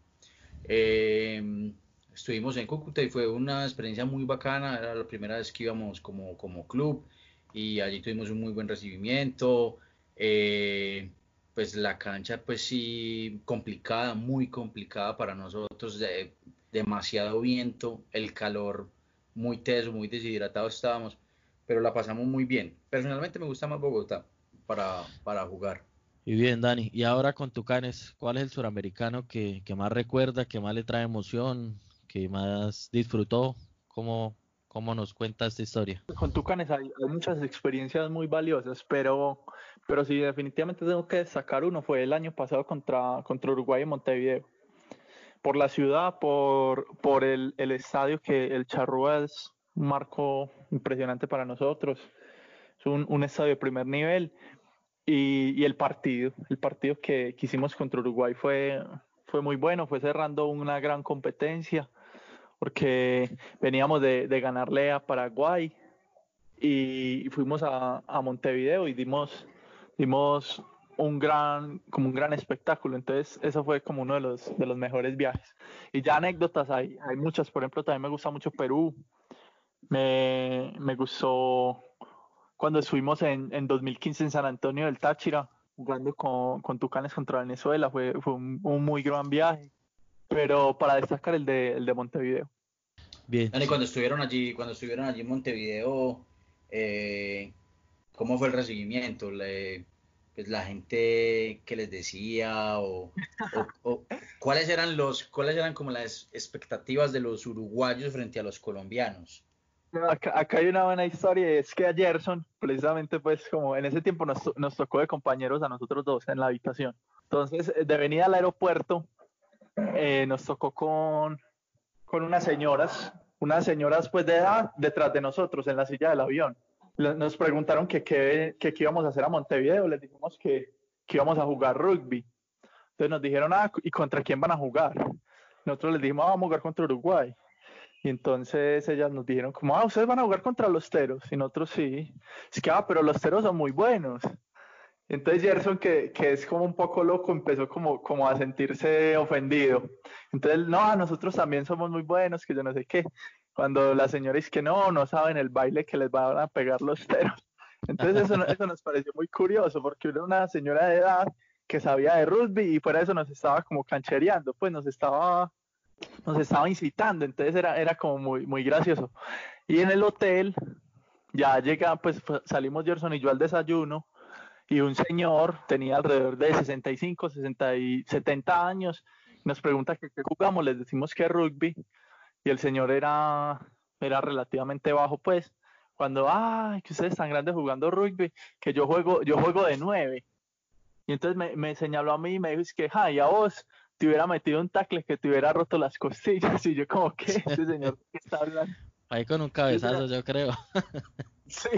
Eh, estuvimos en Cúcuta y fue una experiencia muy bacana, era la primera vez que íbamos como, como club y allí tuvimos un muy buen recibimiento. Eh, pues la cancha pues sí complicada, muy complicada para nosotros, demasiado viento, el calor muy teso, muy deshidratado estábamos, pero la pasamos muy bien. Personalmente me gusta más Bogotá para, para jugar. Y bien, Dani, y ahora con Tucanes, ¿cuál es el suramericano que, más recuerda, que más le trae emoción, que más disfrutó? ¿Cómo, cómo nos cuenta esta historia? Con Tucanes hay, muchas experiencias muy valiosas, pero, pero sí, definitivamente tengo que destacar uno, fue el año pasado contra, contra Uruguay en Montevideo. Por la ciudad, por, por el, estadio que el Charrúa es un marco impresionante para nosotros. Es un, un estadio de primer nivel y, el partido, el partido que, hicimos contra Uruguay fue, fue muy bueno, fue cerrando una gran competencia, porque veníamos de, ganarle a Paraguay y fuimos a, Montevideo y dimos, dimos un gran, como un gran espectáculo. Entonces, eso fue como uno de los, de los mejores viajes. Y ya anécdotas hay, hay muchas. Por ejemplo, también me gusta mucho Perú. Me, me gustó cuando estuvimos en, en 2015 en San Antonio del Táchira, jugando con, con Tucanes contra Venezuela. Fue, fue un, muy gran viaje. Pero para destacar el de, el de Montevideo. Bien. Y cuando estuvieron allí, cuando estuvieron allí en Montevideo, eh, ¿cómo fue el recibimiento? Le, pues la gente que les decía o, cuáles eran los cuáles eran como las expectativas de los uruguayos frente a los colombianos acá, hay una buena historia es que a Gerson precisamente pues como en ese tiempo nos, nos, tocó de compañeros a nosotros dos en la habitación. Entonces de venida al aeropuerto eh, nos tocó con con unas señoras unas señoras pues de edad detrás de nosotros en la silla del avión nos preguntaron que qué íbamos a hacer a Montevideo, les dijimos que, que, íbamos a jugar rugby. Entonces nos dijeron, ah, ¿y contra quién van a jugar? Nosotros les dijimos, ah, vamos a jugar contra Uruguay. Y entonces ellas nos dijeron, como, ah, ustedes van a jugar contra los teros. Y nosotros sí. Es que, ah, pero los teros son muy buenos. Entonces Gerson, que, que, es como un poco loco, empezó como, como a sentirse ofendido. Entonces, no, nosotros también somos muy buenos, que yo no sé qué cuando la señora dice que no, no saben el baile que les van a pegar los teros. Entonces eso, eso nos pareció muy curioso porque era una señora de edad que sabía de rugby y por eso nos estaba como canchereando, pues nos estaba, nos estaba incitando, entonces era, era como muy, muy gracioso. Y en el hotel, ya llega, pues salimos Gerson y yo al desayuno y un señor tenía alrededor de 65, 60 y 70 años, nos pregunta que qué jugamos, les decimos que rugby y el señor era, era relativamente bajo, pues, cuando, ay, que ustedes están grandes jugando rugby, que yo juego, yo juego de nueve. Y entonces me, me señaló a mí y me dijo, es que, ay, a vos te hubiera metido un tackle que te hubiera roto las costillas. Y yo como, ¿qué? Ese señor ¿qué está hablando. Ahí con un cabezazo, yo creo. sí,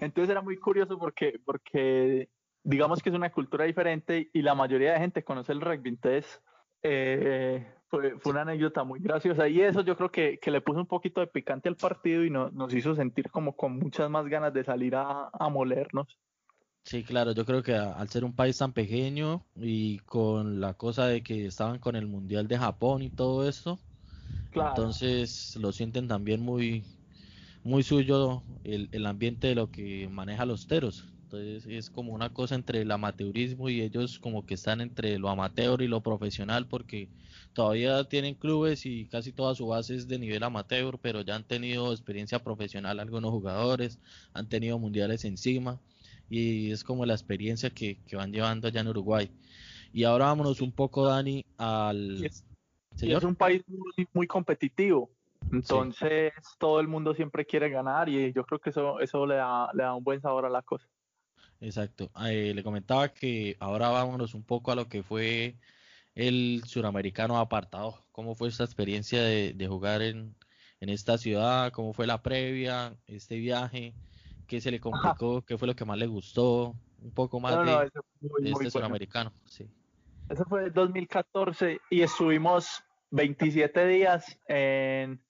entonces era muy curioso porque, porque digamos que es una cultura diferente y la mayoría de gente conoce el rugby. Entonces, eh, fue, una anécdota muy graciosa y eso yo creo que, le puso un poquito de picante al partido y nos hizo sentir como con muchas más ganas de salir a, molernos. Sí, claro, yo creo que al ser un país tan pequeño y con la cosa de que estaban con el Mundial de Japón y todo eso, entonces lo sienten también muy, muy suyo el, el ambiente de lo que maneja los teros. Entonces es como una cosa entre el amateurismo y ellos como que están entre lo amateur y lo profesional porque todavía tienen clubes y casi toda su base es de nivel amateur, pero ya han tenido experiencia profesional algunos jugadores, han tenido mundiales encima y es como la experiencia que, van llevando allá en Uruguay. Y ahora vámonos un poco, Dani, al... Es, es un país muy, competitivo, entonces todo el mundo siempre quiere ganar y yo creo que eso, eso le, da, le da un buen sabor a la cosa. Exacto. Eh, le comentaba que ahora vámonos un poco a lo que fue el suramericano apartado. ¿Cómo fue esta experiencia de, jugar en, esta ciudad? ¿Cómo fue la previa, este viaje? ¿Qué se le complicó? ¿Qué fue lo que más le gustó? Un poco más de, este suramericano. Sí. Eso fue 2014 y estuvimos 27 días en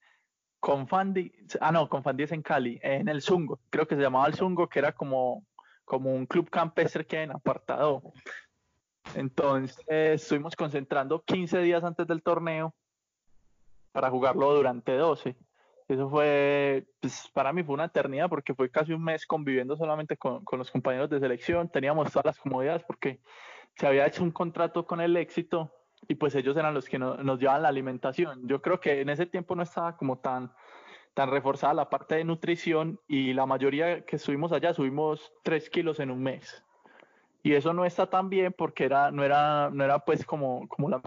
Confandi, ah no, Confandi es en Cali, en el Zungo, creo que se llamaba el Zungo, que era como como un club campestre que hay en apartado. Entonces estuvimos concentrando 15 días antes del torneo para jugarlo durante 12. Eso fue, pues, para mí fue una eternidad porque fue casi un mes conviviendo solamente con, con, los compañeros de selección. Teníamos todas las comodidades porque se había hecho un contrato con el éxito y pues ellos eran los que nos llevaban la alimentación. Yo creo que en ese tiempo no estaba como tan tan reforzada la parte de nutrición y la mayoría que subimos allá subimos 3 kilos en un mes. Y eso no está tan bien porque era, no, era, no era pues como, como la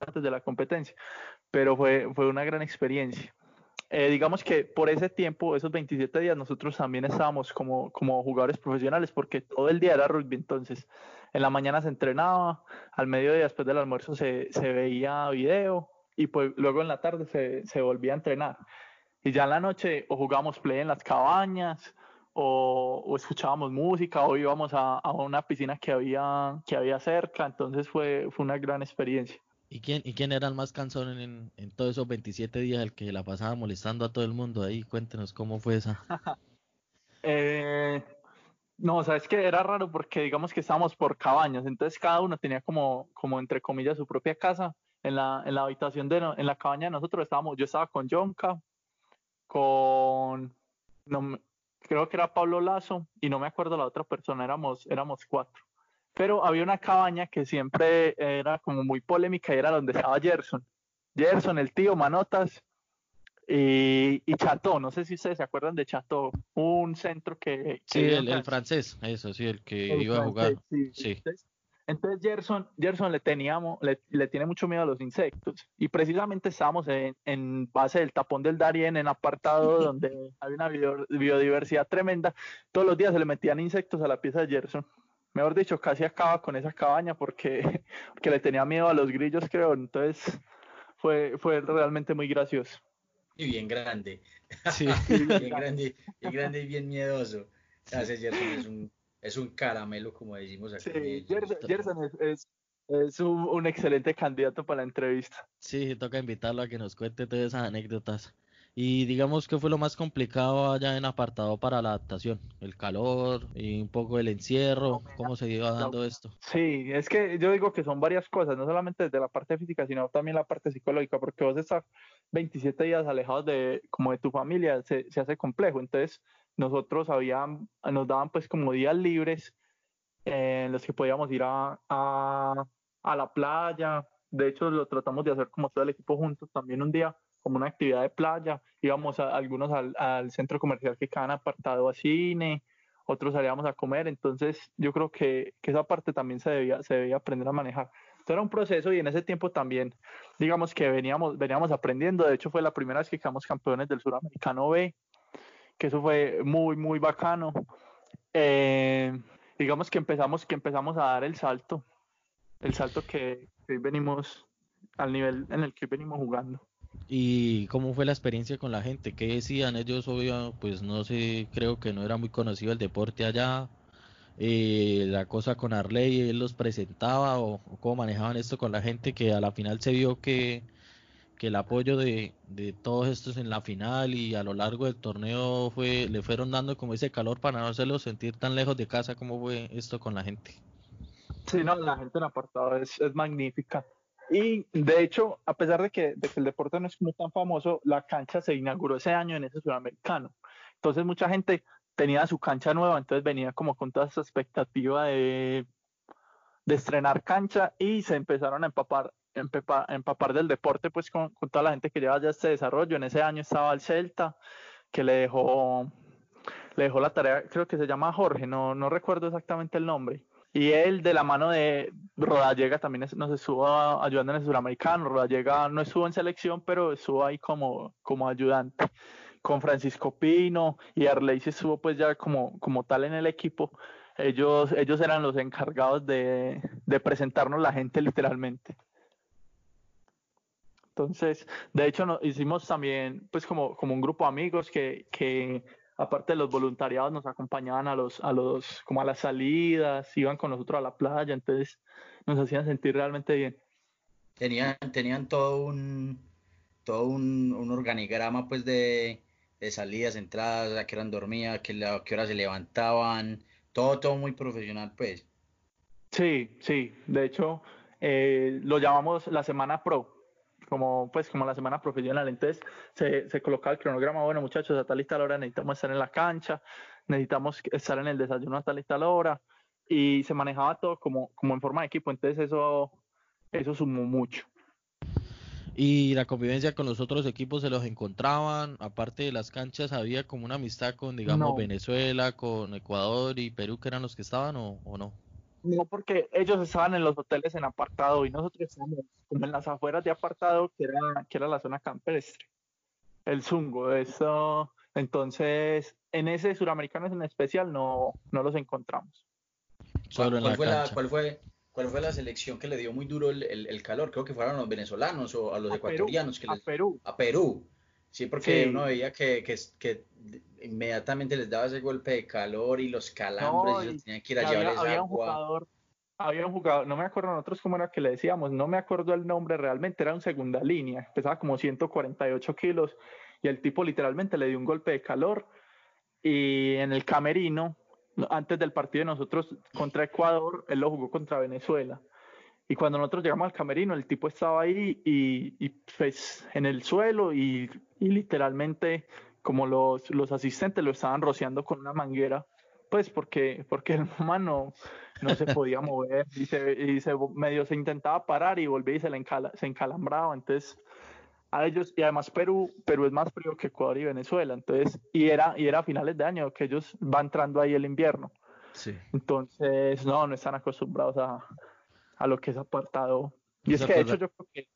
antes de la competencia, pero fue, fue una gran experiencia. Eh, digamos que por ese tiempo, esos 27 días, nosotros también estábamos como, como jugadores profesionales porque todo el día era rugby, entonces en la mañana se entrenaba, al mediodía después del almuerzo se, se veía video, y pues luego en la tarde se, se volvía a entrenar. Y ya en la noche o jugábamos play en las cabañas o, o escuchábamos música o íbamos a, a, una piscina que había, que había cerca. Entonces fue, fue una gran experiencia. ¿Y quién, ¿Y quién era el más cansón en, en todos esos 27 días el que la pasaba molestando a todo el mundo ahí? Cuéntenos cómo fue esa. eh, No, sabes que era raro porque digamos que estábamos por cabañas, entonces cada uno tenía como, como entre comillas su propia casa. En la, en la habitación de en la cabaña de nosotros estábamos, yo estaba con Jonka, con no, creo que era Pablo Lazo y no me acuerdo la otra persona, éramos, éramos cuatro. Pero había una cabaña que siempre era como muy polémica y era donde estaba Gerson. Gerson, el tío, Manotas y, y Chateau, no sé si ustedes se acuerdan de Chateau, un centro que... sí, el, francés, eso, sí, el que iba a jugar. Sí. Entonces, Gerson, Gerson le, teníamos, le, tiene mucho miedo a los insectos y precisamente estábamos en, base del tapón del Darien, en apartado donde hay una biodiversidad tremenda. Todos los días se le metían insectos a la pieza de Gerson. Mejor dicho, casi acaba con esa cabaña porque, porque le tenía miedo a los grillos, creo. Entonces fue, fue realmente muy gracioso. Y bien grande. Sí. bien grande, bien grande y bien miedoso. Ese Gerson es un, es un caramelo, como decimos aquí. Sí, Gerson, es, es, un, excelente candidato para la entrevista. Sí, toca invitarlo a que nos cuente todas esas anécdotas. Y digamos que fue lo más complicado allá en apartado para la adaptación, el calor y un poco el encierro, cómo se iba dando esto. Sí, es que yo digo que son varias cosas, no solamente desde la parte física, sino también la parte psicológica, porque vos estás 27 días alejados de como de tu familia, se, se hace complejo. Entonces, nosotros habían, nos daban pues como días libres en los que podíamos ir a, a, a la playa. De hecho, lo tratamos de hacer como todo el equipo juntos también un día como una actividad de playa, íbamos a, algunos al, centro comercial que quedan apartado a cine, otros salíamos a comer, entonces yo creo que, esa parte también se debía, se debía aprender a manejar. Esto era un proceso y en ese tiempo también, digamos que veníamos, veníamos aprendiendo, de hecho fue la primera vez que quedamos campeones del suramericano B, que eso fue muy, muy bacano. Eh, digamos que empezamos, que empezamos a dar el salto, el salto que, que venimos al nivel en el que venimos jugando. ¿Y cómo fue la experiencia con la gente? ¿Qué decían ellos? Obvio, pues no sé, creo que no era muy conocido el deporte allá. Eh, la cosa con Arley, él los presentaba o, cómo manejaban esto con la gente que a la final se vio que, que el apoyo de, de, todos estos en la final y a lo largo del torneo fue le fueron dando como ese calor para no hacerlos sentir tan lejos de casa. ¿Cómo fue esto con la gente? Sí, no, la gente en apartado es, es magnífica. Y de hecho, a pesar de que, el deporte no es como tan famoso, la cancha se inauguró ese año en ese sudamericano. Entonces mucha gente tenía su cancha nueva, entonces venía como con toda esa expectativa de, de estrenar cancha y se empezaron a empapar, empapar, del deporte pues con, con, toda la gente que lleva ya este desarrollo. En ese año estaba el Celta, que le dejó, le dejó la tarea, creo que se llama Jorge, no, no recuerdo exactamente el nombre y él, de la mano de Rodallega, también nos estuvo ayudando en el suramericano. Rodallega no estuvo en selección, pero estuvo ahí como, como ayudante. Con Francisco Pino y Arley se estuvo pues ya como, como tal en el equipo. Ellos, ellos eran los encargados de, de presentarnos la gente literalmente. Entonces, de hecho, no, hicimos también, pues, como, como un grupo de amigos que, que aparte de los voluntariados, nos acompañaban a los, a los, como a las salidas, iban con nosotros a la playa, entonces nos hacían sentir realmente bien. Tenían, tenían todo un, todo un, organigrama pues de, salidas, entradas, a qué hora dormían, a qué, hora se levantaban, todo, todo muy profesional pues. Sí, sí, de hecho eh, lo llamamos la semana pro, como pues como la semana profesional. Entonces se, se colocaba el cronograma, bueno muchachos, a tal y tal hora necesitamos estar en la cancha, necesitamos estar en el desayuno a tal y tal hora, y se manejaba todo como, como en forma de equipo, entonces eso, eso sumó mucho. Y la convivencia con los otros equipos se los encontraban, aparte de las canchas, había como una amistad con, digamos, Venezuela, con Ecuador y Perú, que eran los que estaban o, o no? No, porque ellos estaban en los hoteles en apartado y nosotros estábamos como en las afueras de apartado, que era, que era la zona campestre, el Zungo. Eso, entonces, en ese suramericano en especial no, no los encontramos. ¿Cuál, fue la, ¿cuál, fue, ¿Cuál fue la selección que le dio muy duro el, el, calor? Creo que fueron los venezolanos o a los ecuatorianos. que a Perú. A Perú. Sí, porque uno veía que, que, que, inmediatamente les daba ese golpe de calor y los calambres y, tenían que ir a llevarles había agua. Un jugador, había un jugador, no me acuerdo nosotros cómo era que le decíamos, no me acuerdo el nombre realmente, era un segunda línea, pesaba como 148 kilos y el tipo literalmente le dio un golpe de calor y en el camerino antes del partido de nosotros contra Ecuador, él lo jugó contra Venezuela. Y cuando nosotros llegamos al camerino, el tipo estaba ahí y, pues en el suelo y, literalmente como los, los, asistentes lo estaban rociando con una manguera, pues porque, porque el humano no se podía mover y se, y se, medio se intentaba parar y volvía y se, le encala, se encalambraba. Entonces, a ellos, y además Perú, Perú es más frío que Ecuador y Venezuela, entonces, y era, y era a finales de año que ellos van entrando ahí el invierno. Sí. Entonces, no, no están acostumbrados a, a lo que es apartado. Y es que de hecho yo creo que,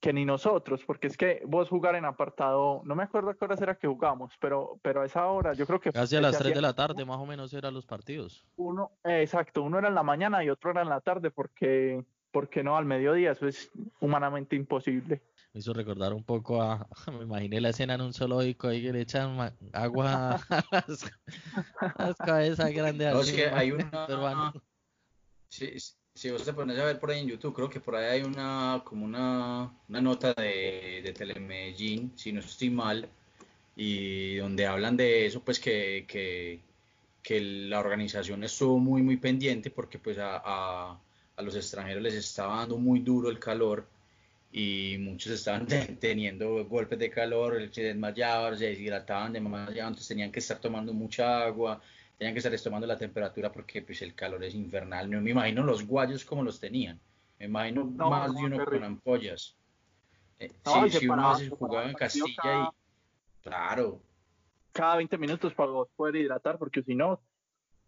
que, ni nosotros, porque es que vos jugar en apartado, no me acuerdo a qué hora era que jugamos, pero, pero a esa hora yo creo que... Casi a las 3 de la tarde más o menos eran los partidos. Uno, exacto, uno era en la mañana y otro era en la tarde porque, porque no al mediodía, eso es humanamente imposible me hizo recordar un poco a, me imaginé la escena en un zoológico ahí que le echan agua a las, cabezas grandes. No, es que hay una... si, vos te pones a ver por ahí en YouTube, creo que por ahí hay una como una, una nota de, de Telemedellín, si no estoy mal, y donde hablan de eso, pues que, que, que la organización estuvo muy, muy pendiente porque pues a, a, a los extranjeros les estaba dando muy duro el calor y muchos estaban teniendo golpes de calor, se desmayaban, se deshidrataban demasiado, entonces tenían que estar tomando mucha agua, tenían que estar tomando la temperatura porque pues el calor es infernal. No me imagino los guayos como los tenían, me imagino más de uno con ampollas. Eh, sí, si uno a veces jugaba en Castilla y claro. Cada 20 minutos para poder hidratar, porque si no,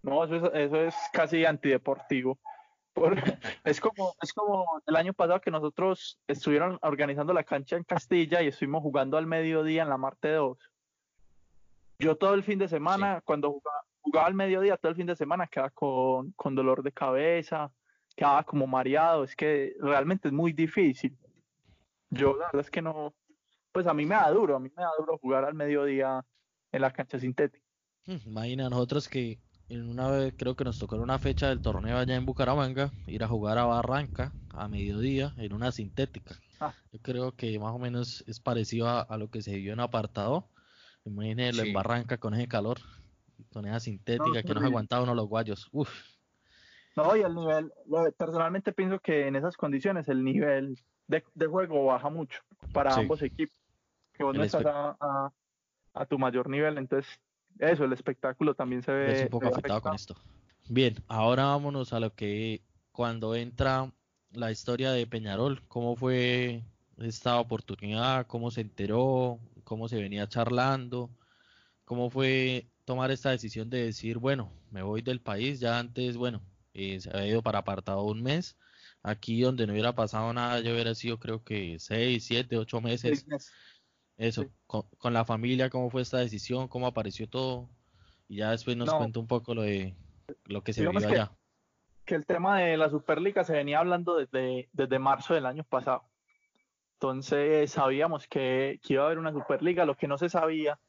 no, eso eso es casi antideportivo es como es como el año pasado que nosotros estuvieron organizando la cancha en Castilla y estuvimos jugando al mediodía en la Marte 2. Yo todo el fin de semana, cuando jugaba, al mediodía, todo el fin de semana quedaba con, con dolor de cabeza, quedaba como mareado, es que realmente es muy difícil. Yo la verdad es que no, pues a mí me da duro, a mí me da duro jugar al mediodía en la cancha sintética. Hmm, imagina nosotros que en una vez creo que nos tocó en una fecha del torneo allá en Bucaramanga ir a jugar a Barranca a mediodía en una sintética. Ah. Yo creo que más o menos es parecido a, lo que se vio en apartado. Imagínense en Barranca con ese calor, con esa sintética que nos aguantaba uno los guayos. Uf. No, y el nivel, personalmente pienso que en esas condiciones el nivel de, juego baja mucho para ambos equipos. Que vos no estás a, a tu mayor nivel, entonces eso, el espectáculo también se ve. Es un poco afectado, con esto. Bien, ahora vámonos a lo que cuando entra la historia de Peñarol, cómo fue esta oportunidad, cómo se enteró, cómo se venía charlando, cómo fue tomar esta decisión de decir, bueno, me voy del país, ya antes, bueno, eh, se había ido para apartado un mes, aquí donde no hubiera pasado nada, yo hubiera sido creo que seis, siete, ocho meses. Eso, con, la familia, cómo fue esta decisión, cómo apareció todo. Y ya después nos cuenta un poco lo de lo que se vivió allá. Que el tema de la Superliga se venía hablando desde, desde marzo del año pasado. Entonces sabíamos que, iba a haber una Superliga. Lo que no se sabía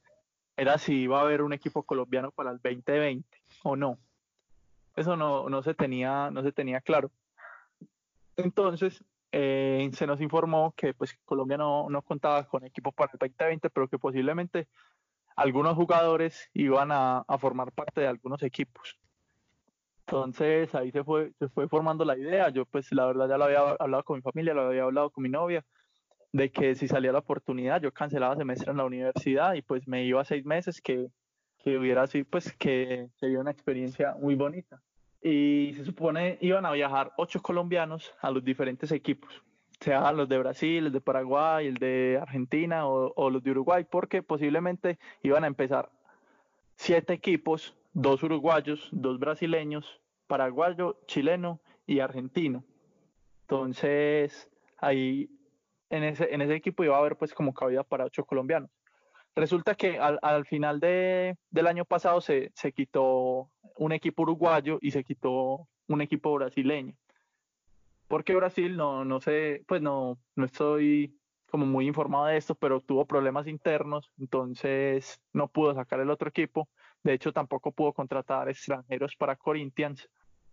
era si iba a haber un equipo colombiano para el 2020 o no. Eso no, no, se, tenía, no se tenía claro. Entonces, eh, se nos informó que pues Colombia no, no, contaba con equipo para el 2020, pero que posiblemente algunos jugadores iban a, a, formar parte de algunos equipos. Entonces ahí se fue, se fue formando la idea. Yo pues la verdad ya lo había hablado con mi familia, lo había hablado con mi novia, de que si salía la oportunidad yo cancelaba semestre en la universidad y pues me iba seis meses que, que hubiera así pues que sería una experiencia muy bonita y se supone iban a viajar ocho colombianos a los diferentes equipos, sea los de Brasil, el de Paraguay, el de Argentina o, los de Uruguay, porque posiblemente iban a empezar siete equipos, dos uruguayos, dos brasileños, paraguayo, chileno y argentino. Entonces, ahí en ese, en ese equipo iba a haber pues como cabida para ocho colombianos. Resulta que al, al final de, del año pasado se, se quitó un equipo uruguayo y se quitó un equipo brasileño. Porque Brasil no, no sé, pues no, no estoy como muy informado de esto, pero tuvo problemas internos, entonces no pudo sacar el otro equipo. De hecho, tampoco pudo contratar extranjeros para Corinthians.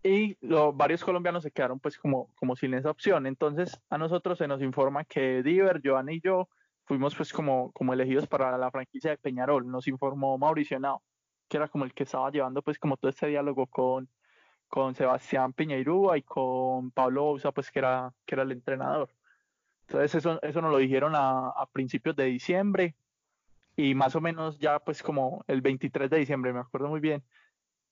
Y los, varios colombianos se quedaron pues como, como sin esa opción. Entonces a nosotros se nos informa que Diver, Joan y yo fuimos pues como, como elegidos para la franquicia de Peñarol. Nos informó Mauricio Nao que era como el que estaba llevando pues como todo este diálogo con, con Sebastián Piñeirúa y con Pablo Bouza, pues que era, que era el entrenador. Entonces eso, eso nos lo dijeron a, a, principios de diciembre y más o menos ya pues como el 23 de diciembre, me acuerdo muy bien,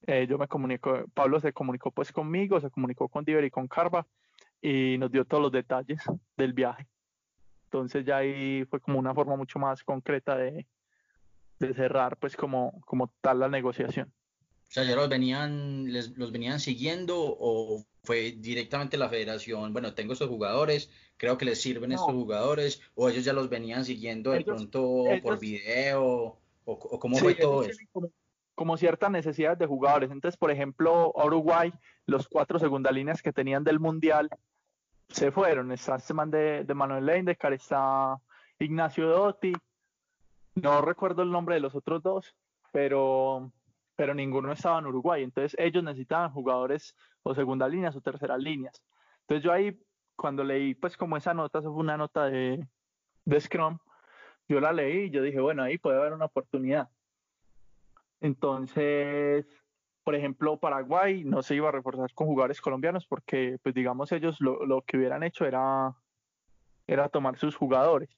eh, yo me comunico, Pablo se comunicó pues conmigo, se comunicó con Diver y con Carva y nos dio todos los detalles del viaje. Entonces ya ahí fue como una forma mucho más concreta de, de cerrar pues como, como tal la negociación. O sea, ya los venían, les, los venían siguiendo o fue directamente la federación, bueno, tengo estos jugadores, creo que les sirven estos jugadores, o ellos ya los venían siguiendo de pronto por video, o, cómo fue todo eso. Como, ciertas necesidades de jugadores. Entonces, por ejemplo, Uruguay, los cuatro segunda líneas que tenían del Mundial se fueron. Está este man de, de Manuel Leindecar, está Ignacio Dotti, no recuerdo el nombre de los otros dos, pero, pero ninguno estaba en Uruguay. Entonces ellos necesitaban jugadores o segunda líneas o terceras líneas. Entonces yo ahí, cuando leí pues como esa nota, eso fue una nota de, de Scrum, yo la leí y yo dije, bueno, ahí puede haber una oportunidad. Entonces, por ejemplo, Paraguay no se iba a reforzar con jugadores colombianos porque, pues digamos, ellos lo, lo que hubieran hecho era, era tomar sus jugadores.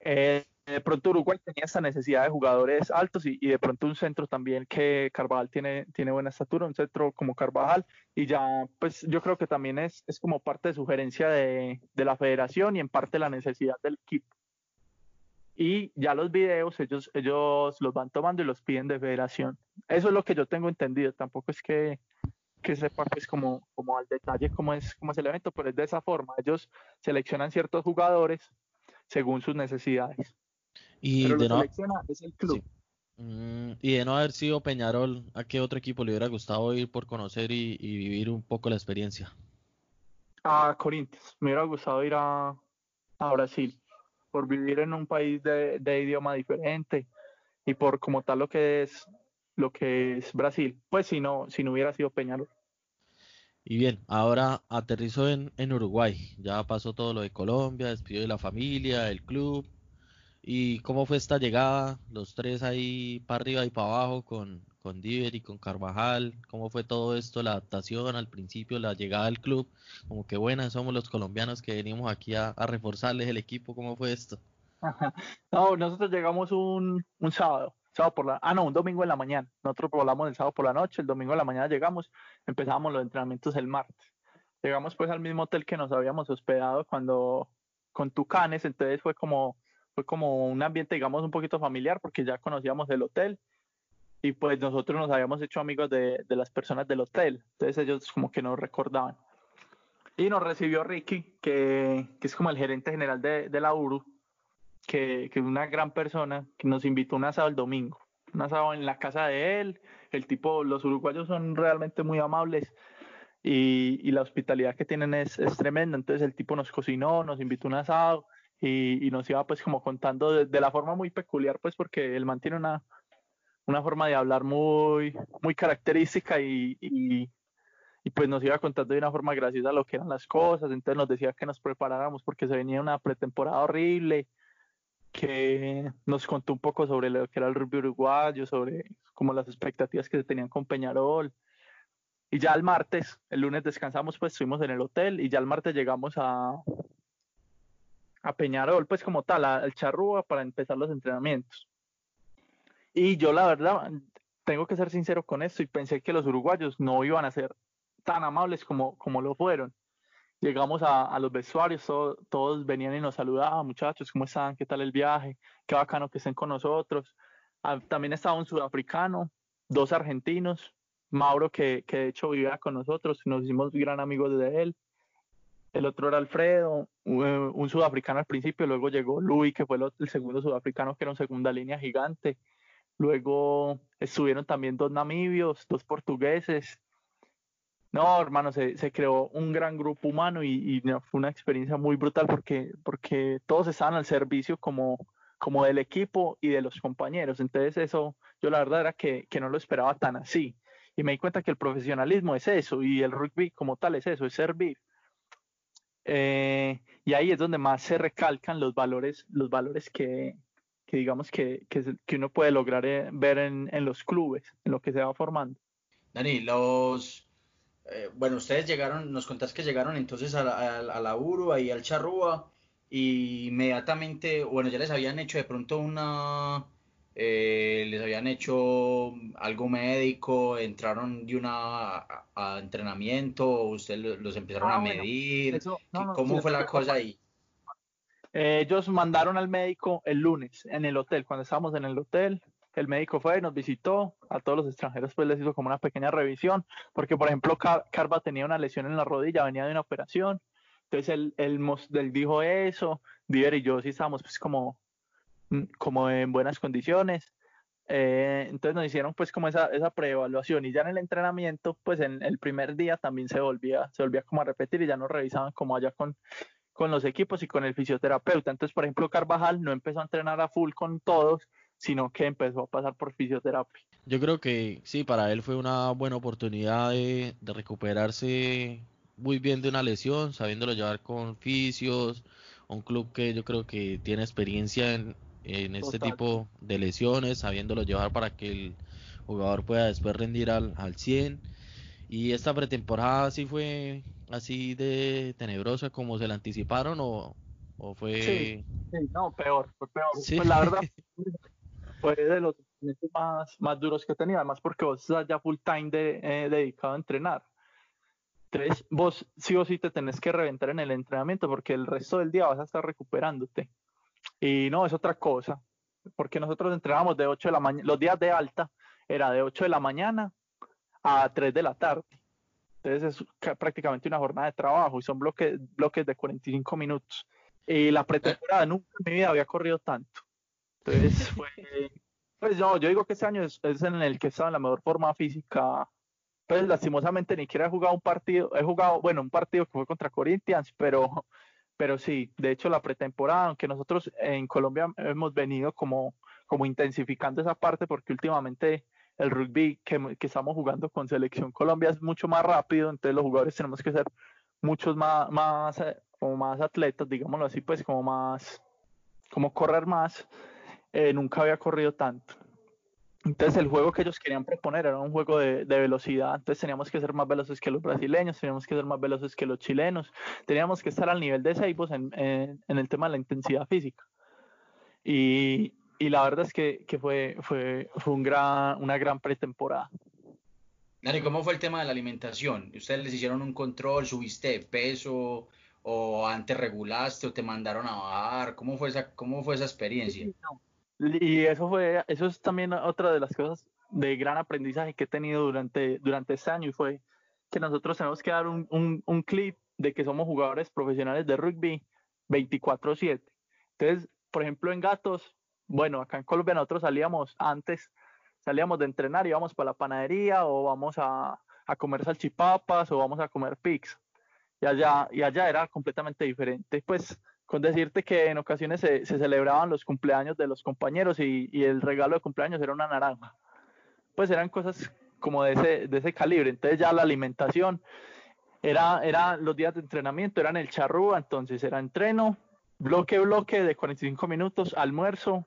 Eh, de pronto Uruguay tenía esa necesidad de jugadores altos y, de pronto un centro también que Carvajal tiene, tiene buena estatura, un centro como Carvajal y ya pues yo creo que también es, es como parte de sugerencia de, de la federación y en parte la necesidad del equipo. Y ya los videos ellos, ellos los van tomando y los piden de federación. Eso es lo que yo tengo entendido, tampoco es que, que sepa pues como, como al detalle cómo es, cómo es el evento, pero es de esa forma. Ellos seleccionan ciertos jugadores según sus necesidades. Y de no, mm, y de no haber sido Peñarol, ¿a qué otro equipo le hubiera gustado ir por conocer y, vivir un poco la experiencia? A Corinthians, me hubiera gustado ir a, Brasil, por vivir en un país de, idioma diferente y por como tal lo que es lo que es Brasil, pues si no, si no hubiera sido Peñarol. Y bien, ahora aterrizo en, en Uruguay, ya pasó todo lo de Colombia, despidió de la familia, el club, ¿Y cómo fue esta llegada? Los tres ahí para arriba y para abajo con, con Diver y con Carvajal. ¿Cómo fue todo esto? La adaptación al principio, la llegada al club. Como que buenas somos los colombianos que venimos aquí a, reforzarles el equipo. ¿Cómo fue esto? No, nosotros llegamos un, sábado. Sábado por la, ah, no, un domingo en la mañana. Nosotros volamos el sábado por la noche, el domingo en la mañana llegamos, empezamos los entrenamientos el martes. Llegamos pues al mismo hotel que nos habíamos hospedado cuando con Tucanes, entonces fue como fue como un ambiente, digamos, un poquito familiar porque ya conocíamos el hotel y pues nosotros nos habíamos hecho amigos de, de las personas del hotel, entonces ellos como que nos recordaban. Y nos recibió Ricky, que, que es como el gerente general de, de la URU, que, que, es una gran persona, que nos invitó un asado el domingo, un asado en la casa de él, el tipo, los uruguayos son realmente muy amables y, y la hospitalidad que tienen es, es tremenda, entonces el tipo nos cocinó, nos invitó un asado, y, nos iba pues como contando de, la forma muy peculiar pues porque él mantiene una, una forma de hablar muy, muy característica y, y, pues nos iba contando de una forma graciosa lo que eran las cosas, entonces nos decía que nos preparáramos porque se venía una pretemporada horrible, que nos contó un poco sobre lo que era el rugby uruguayo, sobre como las expectativas que se tenían con Peñarol. Y ya el martes, el lunes descansamos, pues estuvimos en el hotel y ya el martes llegamos a, a Peñarol, pues como tal, al Charrúa para empezar los entrenamientos. Y yo la verdad, tengo que ser sincero con esto y pensé que los uruguayos no iban a ser tan amables como, como lo fueron. Llegamos a, los vestuarios, todos venían y nos saludaban, muchachos, ¿cómo están? ¿Qué tal el viaje? Qué bacano que estén con nosotros. Ah, también estaba un sudafricano, dos argentinos, Mauro que, que de hecho vivía con nosotros, nos hicimos gran amigos de él el otro era Alfredo, un, sudafricano al principio, luego llegó Luis, que fue el, segundo sudafricano, que era un segunda línea gigante. Luego estuvieron también dos namibios, dos portugueses. No, hermano, se, creó un gran grupo humano y, fue una experiencia muy brutal porque, porque todos estaban al servicio como, como del equipo y de los compañeros. Entonces eso, yo la verdad era que, que no lo esperaba tan así. Y me di cuenta que el profesionalismo es eso y el rugby como tal es eso, es servir. Eh, y ahí es donde más se recalcan los valores, los valores que, que digamos que, que, uno puede lograr eh, ver en, en, los clubes, en lo que se va formando. Dani, los, eh, bueno, ustedes llegaron, nos contás que llegaron entonces a la, a, la Uru, ahí al Charrúa, y inmediatamente, bueno, ya les habían hecho de pronto una, eh, les habían hecho algo médico, entraron de una a, entrenamiento, ustedes los empezaron a ah, medir, ¿cómo fue la cosa ahí? Eh, ellos mandaron al médico el lunes en el hotel, cuando estábamos en el hotel, el médico fue, nos visitó, a todos los extranjeros pues les hizo como una pequeña revisión, porque por ejemplo Carva tenía una lesión en la rodilla, venía de una operación, entonces él, él, dijo eso, Diver y yo sí estábamos pues como, mm, como en buenas condiciones, eh, entonces nos hicieron pues como esa, esa preevaluación. Y ya en el entrenamiento pues en el primer día también se volvía, se volvía como a repetir y ya nos revisaban como allá con con los equipos y con el fisioterapeuta. Entonces, por ejemplo, Carvajal no empezó a entrenar a full con todos, sino que empezó a pasar por fisioterapia. Yo creo que sí, para él fue una buena oportunidad de, recuperarse muy bien de una lesión, sabiéndolo llevar con fisios, un club que yo creo que tiene experiencia en, este tipo de lesiones, sabiéndolo llevar para que el jugador pueda después rendir al, al 100 y esta pretemporada sí fue así de tenebrosa como se la anticiparon o, fue... Sí, no, peor, fue peor. Pues la verdad fue de los más, más duros que tenía, además porque vos estás ya full time de, eh, dedicado a entrenar. Entonces vos sí o sí te tenés que reventar en el entrenamiento porque el resto del día vas a estar recuperándote. Y no, es otra cosa, porque nosotros entrenábamos de 8 de la mañana, los días de alta era de 8 de la mañana a 3 de la tarde. Entonces es prácticamente una jornada de trabajo y son bloques, bloques de 45 minutos. Y la pretemporada nunca en mi vida había corrido tanto. Entonces fue, pues no, yo digo que ese año es, en el que estaba en la mejor forma física. Pues lastimosamente ni siquiera he jugado un partido, he jugado, bueno, un partido que fue contra Corinthians, pero, pero sí, de hecho la pretemporada, aunque nosotros en Colombia hemos venido como, como intensificando esa parte porque últimamente el rugby que, estamos jugando con Selección Colombia es mucho más rápido, entonces los jugadores tenemos que ser muchos más, más, eh, como más atletas, digámoslo así, pues como más, como correr más. Eh, nunca había corrido tanto. Entonces el juego que ellos querían proponer era un juego de, velocidad, entonces teníamos que ser más veloces que los brasileños, teníamos que ser más veloces que los chilenos, teníamos que estar al nivel de Seibos en, en, en el tema de la intensidad física. Y, y la verdad es que, que fue, fue, fue un gran, una gran pretemporada. Dani, ¿cómo fue el tema de la alimentación? ¿Ustedes les hicieron un control? ¿Subiste de peso? ¿O antes regulaste o te mandaron a bajar? ¿Cómo fue esa, cómo fue esa experiencia? Y eso fue, eso es también otra de las cosas de gran aprendizaje que he tenido durante, durante este año y fue que nosotros tenemos que dar un, un, un clip de que somos jugadores profesionales de rugby 24/7. Entonces, por ejemplo, en Gatos bueno, acá en Colombia nosotros salíamos antes, salíamos de entrenar, íbamos para la panadería o vamos a, a comer salchipapas o vamos a comer pigs. Y allá, y allá era completamente diferente. Pues con decirte que en ocasiones se, se celebraban los cumpleaños de los compañeros y, y, el regalo de cumpleaños era una naranja. Pues eran cosas como de ese, de ese calibre. Entonces ya la alimentación era, era los días de entrenamiento, eran el charrúa, entonces era entreno, bloque, bloque de 45 minutos, almuerzo,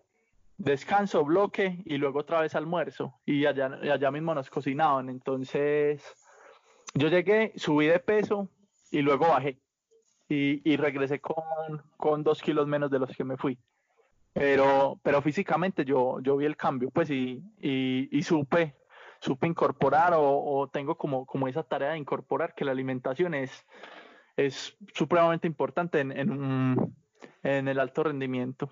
descanso, bloque y luego otra vez almuerzo. Y allá, allá mismo nos cocinaban. Entonces, yo llegué, subí de peso y luego bajé. Y, y regresé con, con, dos kilos menos de los que me fui. Pero, pero físicamente yo, yo vi el cambio, pues, y, y, y supe, supe incorporar o, o, tengo como, como esa tarea de incorporar que la alimentación es, es supremamente importante en, en, en el alto rendimiento.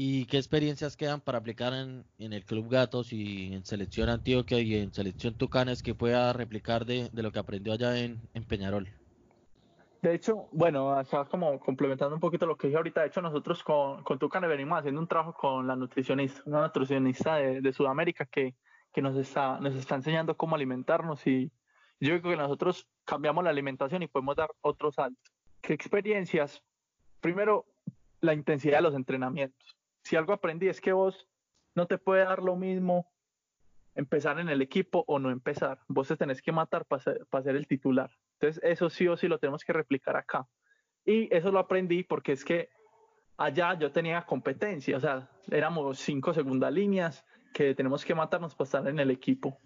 ¿Y qué experiencias quedan para aplicar en, el Club Gatos y en Selección Antioquia y en Selección Tucanes que pueda replicar de, lo que aprendió allá en, Peñarol? De hecho, bueno, acá como complementando un poquito lo que dije ahorita, de hecho nosotros con, con Tucanes venimos haciendo un trabajo con la nutricionista, una nutricionista de, Sudamérica que, que, nos, está, nos está enseñando cómo alimentarnos y yo creo que nosotros cambiamos la alimentación y podemos dar otros saltos. ¿Qué experiencias? Primero, la intensidad de los entrenamientos si algo aprendí es que vos no te puede dar lo mismo empezar en el equipo o no empezar. Vos te tenés que matar para ser, el titular. Entonces, eso sí o sí lo tenemos que replicar acá. Y eso lo aprendí porque es que allá yo tenía competencia, o sea, éramos cinco segundas líneas que tenemos que matarnos para estar en el equipo.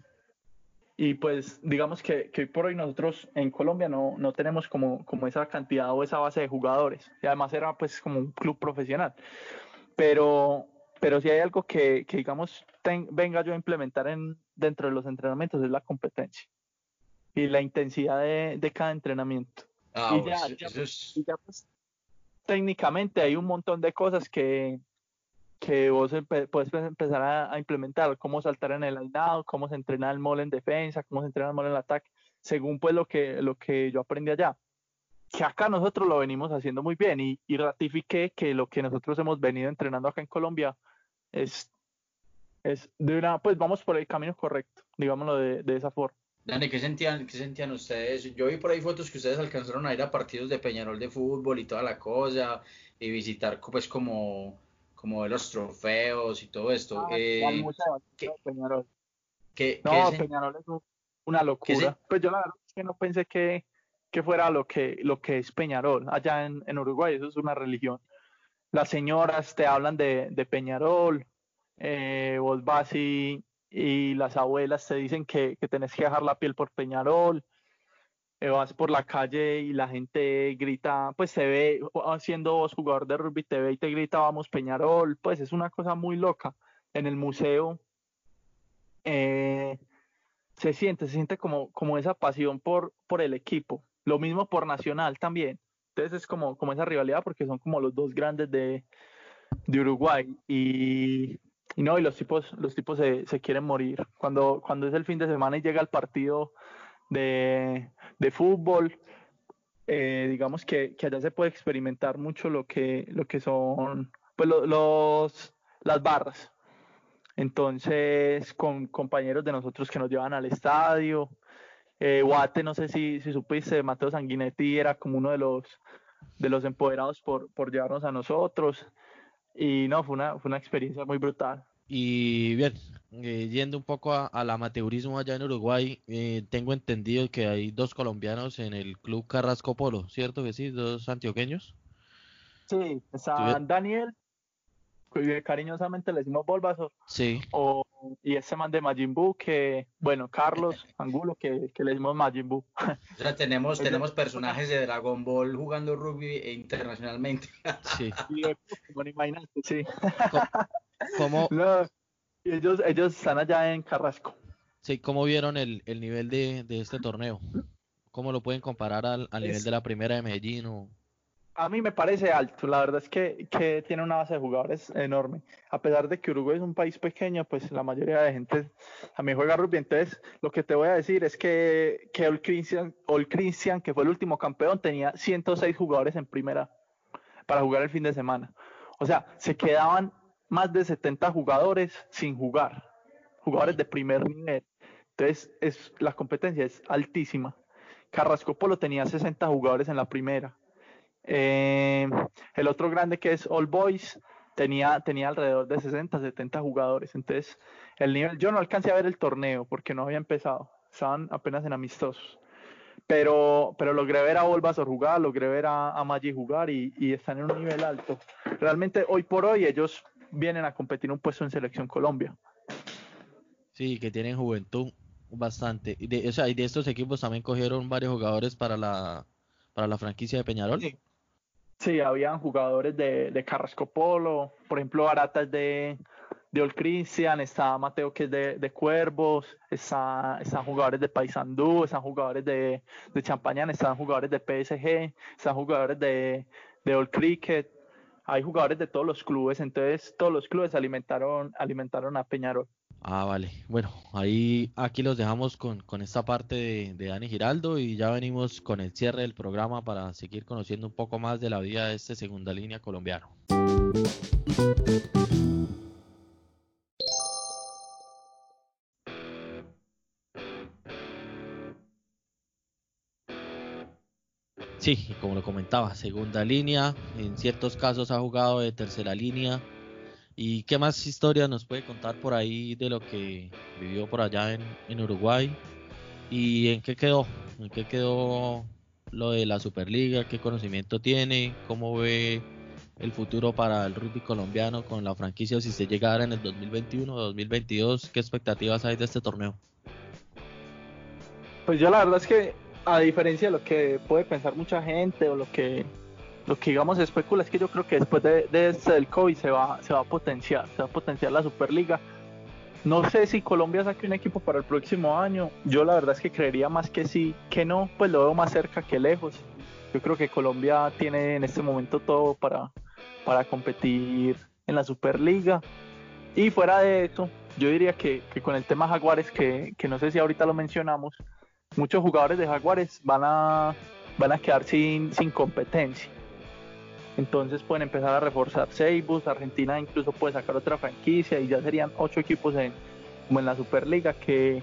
Y pues digamos que, que por hoy nosotros en Colombia no, no tenemos como, como esa cantidad o esa base de jugadores. Y además era pues como un club profesional. Pero, pero si hay algo que, que digamos venga yo a implementar en, dentro de los entrenamientos es la competencia y la intensidad de, de cada entrenamiento. Ah, y, ya, pues, ya, pues, técnicamente hay un montón de cosas que, que vos puedes empezar a, implementar, cómo saltar en el line cómo se entrena el mole en defensa, cómo se entrena el mole en el ataque, según pues lo que, lo que yo aprendí allá. Que acá nosotros lo venimos haciendo muy bien y, y ratifiqué que lo que nosotros hemos venido entrenando acá en Colombia es, es de una, pues vamos por el camino correcto, digámoslo de, de esa forma. Dani, ¿qué sentían, ¿qué sentían ustedes? Yo vi por ahí fotos que ustedes alcanzaron a ir a partidos de Peñarol de fútbol y toda la cosa, y visitar pues como, como los trofeos y todo esto. Ah, eh, ¿qué, Peñarol. no, Peñarol es una locura. Pues yo la verdad es que no pensé que, que fuera lo que, lo que es Peñarol. Allá en, en Uruguay eso es una religión. Las señoras te hablan de, de Peñarol, eh, vos vas y y las abuelas te dicen que, que tenés que dejar la piel por Peñarol, eh, vas por la calle y la gente grita, pues se ve, siendo vos jugador de rugby, te ve y te grita, vamos Peñarol, pues es una cosa muy loca. En el museo eh, se siente, se siente como, como esa pasión por, por el equipo, lo mismo por Nacional también. Entonces es como, como esa rivalidad porque son como los dos grandes de, de Uruguay y y no, y los tipos, los tipos se, se, quieren morir. Cuando, cuando es el fin de semana y llega el partido de, de fútbol, eh, digamos que, que, allá se puede experimentar mucho lo que, lo que son pues, los, las barras. Entonces, con compañeros de nosotros que nos llevan al estadio, eh, Guate, no sé si, si supiste, Mateo Sanguinetti era como uno de los, de los empoderados por, por llevarnos a nosotros. Y no, fue una, fue una experiencia muy brutal. Y bien, eh, yendo un poco al amateurismo allá en Uruguay, eh, tengo entendido que hay dos colombianos en el club Carrasco Polo, ¿cierto que sí? Dos antioqueños. Sí, está Daniel, cariñosamente le decimos Bulbasaur. Sí. O, y ese man de Majin Buu, que, bueno, Carlos Angulo, que, que le decimos Majin Buu. O sea, tenemos, tenemos personajes de Dragon Ball jugando rugby internacionalmente. Sí. bueno, imagínate, sí. ¿Cómo? ellos, ellos están allá en Carrasco. Sí, ¿cómo vieron el, el nivel de, de, este torneo? ¿Cómo lo pueden comparar al, al nivel de la primera de Medellín? O... A mí me parece alto, la verdad es que, que, tiene una base de jugadores enorme. A pesar de que Uruguay es un país pequeño, pues la mayoría de gente también juega rugby. Entonces, lo que te voy a decir es que, que All Christian, que fue el último campeón, tenía 106 jugadores en primera para jugar el fin de semana. O sea, se quedaban más de 70 jugadores sin jugar, jugadores de primer nivel. Entonces, es, la competencia es altísima. Carrasco Polo tenía 60 jugadores en la primera. Eh, el otro grande que es All Boys tenía, tenía alrededor de 60, 70 jugadores. Entonces, el nivel, yo no alcancé a ver el torneo porque no había empezado, estaban apenas en amistosos. Pero, pero logré ver a Olvasor jugar, logré ver a, a Maggi jugar y, y están en un nivel alto. Realmente hoy por hoy ellos vienen a competir un puesto en Selección Colombia. Sí, que tienen juventud bastante. Y de, o sea, y de estos equipos también cogieron varios jugadores para la, para la franquicia de Peñarol. Sí, sí habían jugadores de, de Carrasco Polo, por ejemplo, Aratas de, de Old Christian, está Mateo que es de, Cuervos, está, están jugadores de Paysandú, están jugadores de, de Champañán, están jugadores de PSG, están jugadores de, de Old Cricket hay jugadores de todos los clubes, entonces todos los clubes alimentaron, alimentaron a Peñarol. Ah, vale. Bueno, ahí aquí los dejamos con, con esta parte de, de, Dani Giraldo y ya venimos con el cierre del programa para seguir conociendo un poco más de la vida de este segunda línea colombiano. Sí, como lo comentaba, segunda línea, en ciertos casos ha jugado de tercera línea. ¿Y qué más historia nos puede contar por ahí de lo que vivió por allá en, en Uruguay? ¿Y en qué quedó? ¿En qué quedó lo de la Superliga? ¿Qué conocimiento tiene? ¿Cómo ve el futuro para el rugby colombiano con la franquicia si se llega a dar en el 2021 o 2022? ¿Qué expectativas hay de este torneo? Pues yo la verdad es que a diferencia de lo que puede pensar mucha gente o lo que lo que digamos especula es que yo creo que después de, de este del COVID se va, se va a potenciar, se va a potenciar la Superliga. No sé si Colombia saque un equipo para el próximo año. Yo la verdad es que creería más que sí, que no, pues lo veo más cerca que lejos. Yo creo que Colombia tiene en este momento todo para, para competir en la Superliga. Y fuera de eso, yo diría que, que con el tema Jaguares, que, que no sé si ahorita lo mencionamos, muchos jugadores de Jaguares van a, van a quedar sin, sin competencia. Entonces pueden empezar a reforzar Seibus, Argentina incluso puede sacar otra franquicia y ya serían ocho equipos en, como en la Superliga que,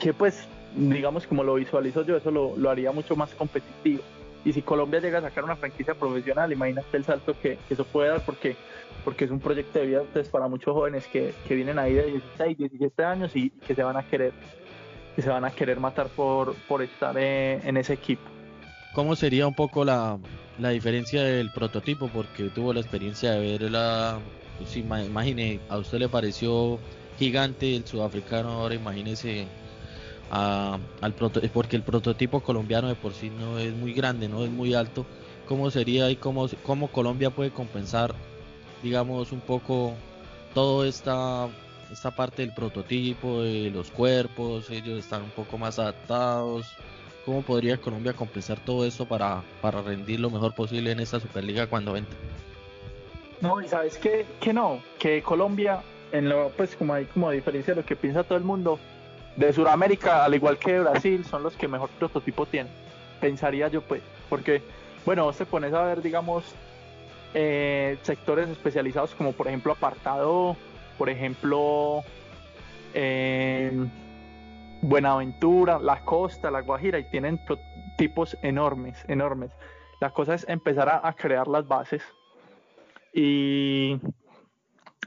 que pues digamos como lo visualizo yo, eso lo, lo, haría mucho más competitivo. Y si Colombia llega a sacar una franquicia profesional, imagínate el salto que, eso puede dar porque, porque es un proyecto de vida entonces, para muchos jóvenes que, que vienen ahí de 16, 17 años y que se van a querer que se van a querer matar por, por estar en, en ese equipo. ¿Cómo sería un poco la, la diferencia del prototipo? Porque tuvo la experiencia de ver la. Pues, imagine, a usted le pareció gigante el sudafricano, ahora imagínese al porque el prototipo colombiano de por sí no es muy grande, no es muy alto. ¿Cómo sería y cómo, cómo Colombia puede compensar, digamos, un poco toda esta, esta parte del prototipo, de los cuerpos? Ellos están un poco más adaptados. ¿Cómo podría Colombia compensar todo eso para, para rendir lo mejor posible en esta Superliga cuando entre? No, y sabes que, que no, que Colombia, en lo, pues como hay como diferencia de lo que piensa todo el mundo, de Sudamérica, al igual que Brasil, son los que mejor prototipo tienen. Pensaría yo, pues, porque, bueno, vos te pones a ver, digamos, eh, sectores especializados como por ejemplo apartado, por ejemplo, eh, Buenaventura, La Costa, La Guajira, y tienen tipos enormes, enormes. La cosa es empezar a, crear las bases. Y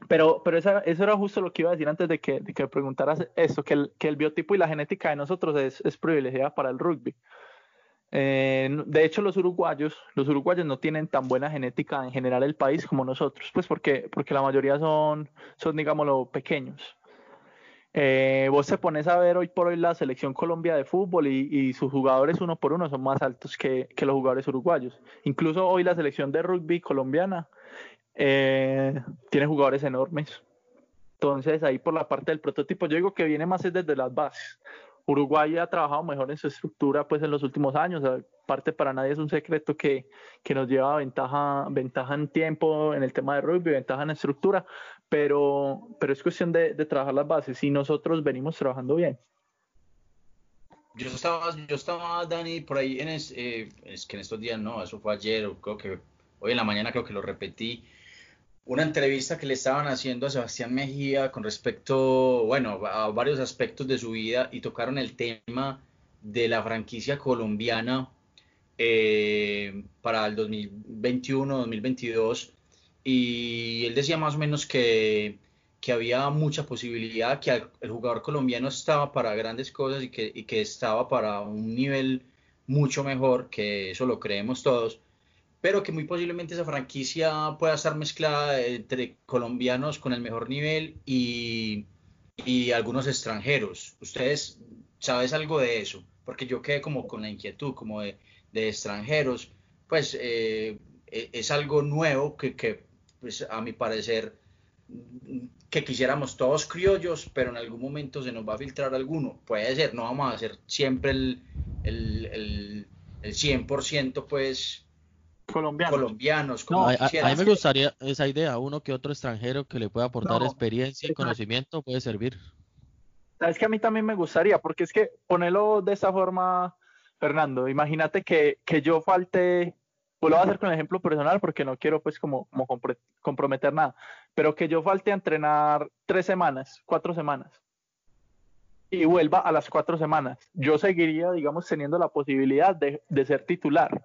pero, pero esa, eso era justo lo que iba a decir antes de que, de que preguntaras esto, que el, biotipo y la genética de nosotros es, es privilegiada para el rugby. Eh, de hecho, los uruguayos, los uruguayos no tienen tan buena genética en general el país como nosotros, pues porque, porque la mayoría son, son digámoslo, pequeños. Eh, vos te pones a ver hoy por hoy la selección Colombia de fútbol y, y, sus jugadores uno por uno son más altos que, que los jugadores uruguayos. Incluso hoy la selección de rugby colombiana eh, tiene jugadores enormes. Entonces, ahí por la parte del prototipo, yo digo que viene más desde las bases. Uruguay ha trabajado mejor en su estructura pues en los últimos años. Aparte, para nadie es un secreto que, que nos lleva ventaja, ventaja en tiempo en el tema de rugby, ventaja en estructura, pero, pero es cuestión de, trabajar las bases y nosotros venimos trabajando bien. Yo estaba, yo estaba Dani, por ahí, en es, eh, es que en estos días no, eso fue ayer, creo que hoy en la mañana creo que lo repetí, una entrevista que le estaban haciendo a Sebastián Mejía con respecto, bueno, a varios aspectos de su vida y tocaron el tema de la franquicia colombiana eh, para el 2021-2022 y él decía más o menos que, que, había mucha posibilidad, que el jugador colombiano estaba para grandes cosas y que, y que estaba para un nivel mucho mejor, que eso lo creemos todos, pero que muy posiblemente esa franquicia pueda estar mezclada entre colombianos con el mejor nivel y, y algunos extranjeros. ¿Ustedes sabes algo de eso? Porque yo quedé como con la inquietud, como de, de extranjeros, pues eh, e, es algo nuevo que, que pues, a mi parecer, que quisiéramos todos criollos, pero en algún momento se nos va a filtrar alguno. Puede ser, no vamos a hacer siempre el, el, el, el 100%, pues colombianos. colombianos no, a, a, mí me gustaría esa idea, uno que otro extranjero que le pueda aportar no, experiencia y conocimiento puede servir. Sabes que a mí también me gustaría, porque es que ponerlo de esa forma, Fernando, imagínate que, que yo falte, pues lo voy a hacer con ejemplo personal porque no quiero pues como, comprometer nada, pero que yo falte a entrenar tres semanas, cuatro semanas, y vuelva a las cuatro semanas, yo seguiría, digamos, teniendo la posibilidad de, ser titular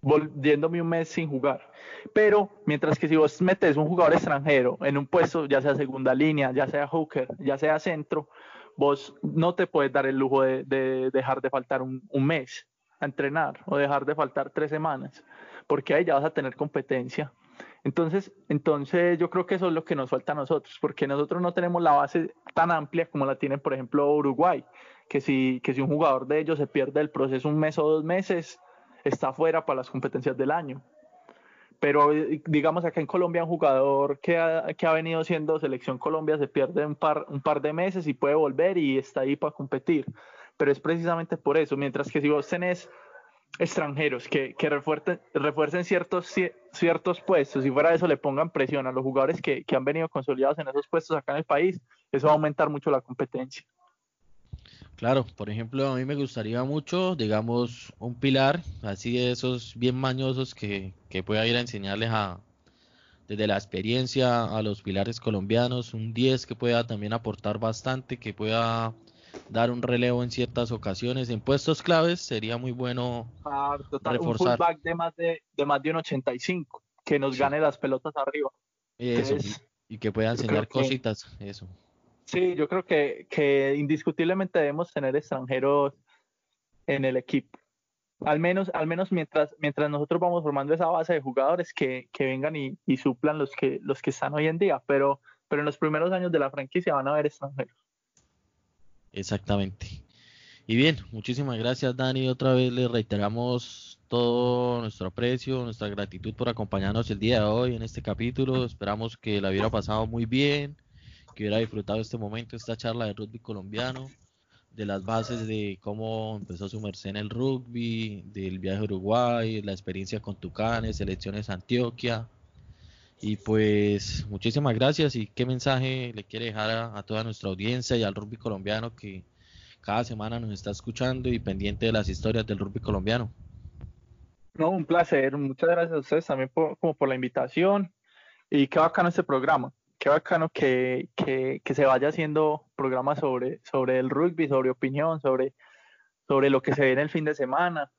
volviéndome un mes sin jugar. Pero mientras que si vos metes un jugador extranjero en un puesto, ya sea segunda línea, ya sea hooker, ya sea centro, vos no te puedes dar el lujo de, de dejar de faltar un, mes. A entrenar o dejar de faltar tres semanas, porque ahí ya vas a tener competencia. Entonces, entonces yo creo que eso es lo que nos falta a nosotros, porque nosotros no tenemos la base tan amplia como la tienen, por ejemplo, Uruguay, que si, que si un jugador de ellos se pierde el proceso un mes o dos meses, está fuera para las competencias del año. Pero digamos acá en Colombia un jugador que ha, que ha venido siendo selección Colombia se pierde un par, un par de meses y puede volver y está ahí para competir. Pero es precisamente por eso, mientras que si vos tenés extranjeros que, que refuercen, refuercen, ciertos, ciertos puestos y fuera de eso le pongan presión a los jugadores que, que han venido consolidados en esos puestos acá en el país, eso va a aumentar mucho la competencia. Claro, por ejemplo, a mí me gustaría mucho, digamos, un pilar, así de esos bien mañosos que, que pueda ir a enseñarles a, desde la experiencia a los pilares colombianos, un 10 que pueda también aportar bastante, que pueda dar un relevo en ciertas ocasiones. En puestos claves sería muy bueno reforzar. Un fullback de más de, de más de un 85, que nos gane las pelotas arriba. Eso, y, que pueda enseñar cositas, eso. Sí, yo creo que, que indiscutiblemente debemos tener extranjeros en el equipo. Al menos, al menos mientras, mientras nosotros vamos formando esa base de jugadores que, que vengan y, y, suplan los que, los que están hoy en día, pero, pero en los primeros años de la franquicia van a haber extranjeros. Exactamente. Y bien, muchísimas gracias Dani. Otra vez le reiteramos todo nuestro aprecio, nuestra gratitud por acompañarnos el día de hoy en este capítulo. Esperamos que la hubiera pasado muy bien, que hubiera disfrutado este momento, esta charla de rugby colombiano, de las bases de cómo empezó su merced en el rugby, del viaje a Uruguay, la experiencia con Tucanes, selecciones Antioquia, y pues muchísimas gracias y qué mensaje le quiere dejar a, toda nuestra audiencia y al rugby colombiano que cada semana nos está escuchando y pendiente de las historias del rugby colombiano. No, un placer. Muchas gracias a ustedes también por, como por la invitación y qué bacano este programa. Qué bacano que, que, que se vaya haciendo programas sobre, sobre el rugby, sobre opinión, sobre, sobre lo que se viene el fin de semana.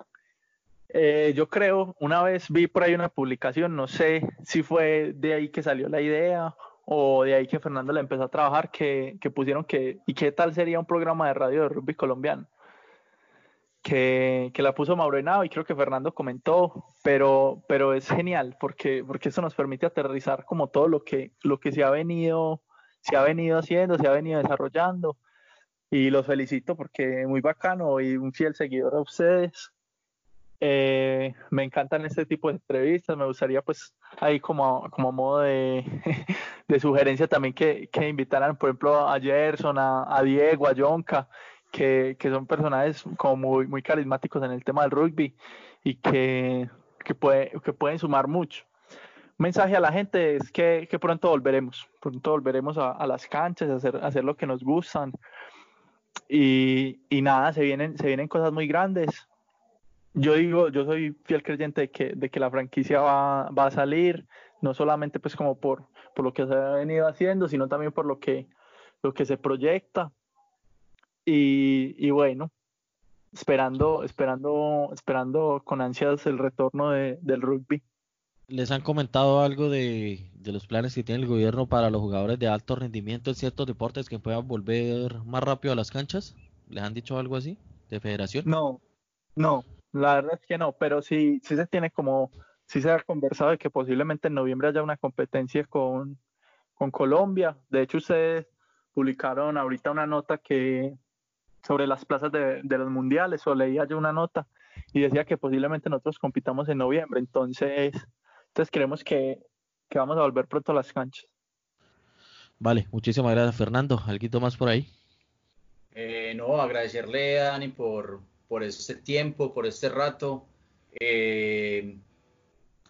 Eh, yo creo, una vez vi por ahí una publicación, no sé si fue de ahí que salió la idea o de ahí que Fernando le empezó a trabajar, que, pusieron que, ¿y qué tal sería un programa de radio de rugby colombiano? Que, la puso Mauro Henao y creo que Fernando comentó, pero, es genial porque, eso nos permite aterrizar como todo lo que, se ha venido, haciendo, se ha venido desarrollando y los felicito porque muy bacano y un fiel seguidor de ustedes eh, me encantan este tipo de entrevistas, me gustaría pues ahí como, como modo de, de sugerencia también que, que, invitaran por ejemplo a Gerson, a, a Diego, a Jonka, que, son personajes como muy, muy carismáticos en el tema del rugby y que, que, puede, que pueden sumar mucho. Mensaje a la gente es que, pronto volveremos, pronto volveremos a, las canchas, a hacer, hacer lo que nos gustan. Y, y nada, se vienen, se vienen cosas muy grandes yo digo, yo soy fiel creyente de que, de que la franquicia va, va, a salir, no solamente pues como por, por lo que se ha venido haciendo, sino también por lo que, lo que se proyecta. Y, y bueno, esperando, esperando, esperando con ansias el retorno de, del rugby. ¿Les han comentado algo de, de, los planes que tiene el gobierno para los jugadores de alto rendimiento en ciertos deportes que puedan volver más rápido a las canchas? ¿Les han dicho algo así de federación? No, no, la verdad es que no, pero sí, sí se tiene como, sí se ha conversado de que posiblemente en noviembre haya una competencia con, con Colombia. De hecho, ustedes publicaron ahorita una nota que sobre las plazas de, de los mundiales, o leía yo una nota y decía que posiblemente nosotros compitamos en noviembre. Entonces, entonces creemos que, que vamos a volver pronto a las canchas. Vale, muchísimas gracias Fernando. ¿Algo más por ahí? Eh, no, agradecerle a Dani por, por este tiempo, por este rato. Eh,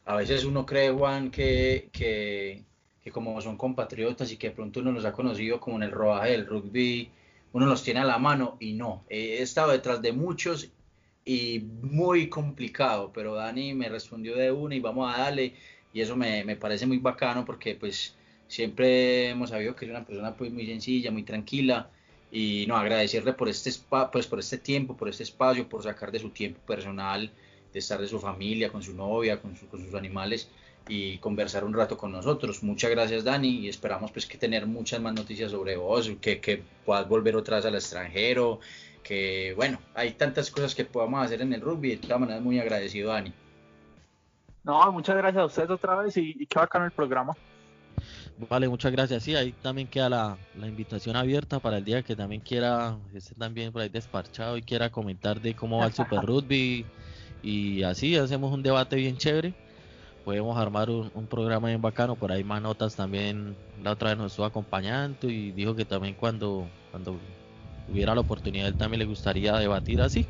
a veces uno cree, Juan, que, que, que, como son compatriotas y que de pronto uno los ha conocido como en el rodaje del rugby, uno los tiene a la mano y no. He estado detrás de muchos y muy complicado, pero Dani me respondió de una y vamos a darle y eso me, me parece muy bacano porque pues siempre hemos sabido que es una persona pues muy sencilla, muy tranquila y no agradecerle por este pues por este tiempo, por este espacio, por sacar de su tiempo personal, de estar de su familia, con su novia, con, con sus animales y conversar un rato con nosotros. Muchas gracias Dani y esperamos pues que tener muchas más noticias sobre vos, que, que puedas volver otra vez al extranjero porque, bueno, hay tantas cosas que podamos hacer en el rugby. De todas maneras, muy agradecido, Dani. No, muchas gracias a ustedes otra vez y, y qué bacano el programa. Vale, muchas gracias. Sí, ahí también queda la, invitación abierta para el día que también quiera, esté también por ahí desparchado y quiera comentar de cómo va el Super Rugby y así hacemos un debate bien chévere. Podemos armar un, programa bien bacano, por ahí más notas también. La otra vez nos estuvo acompañando y dijo que también cuando, cuando hubiera la oportunidad él también le gustaría debatir así.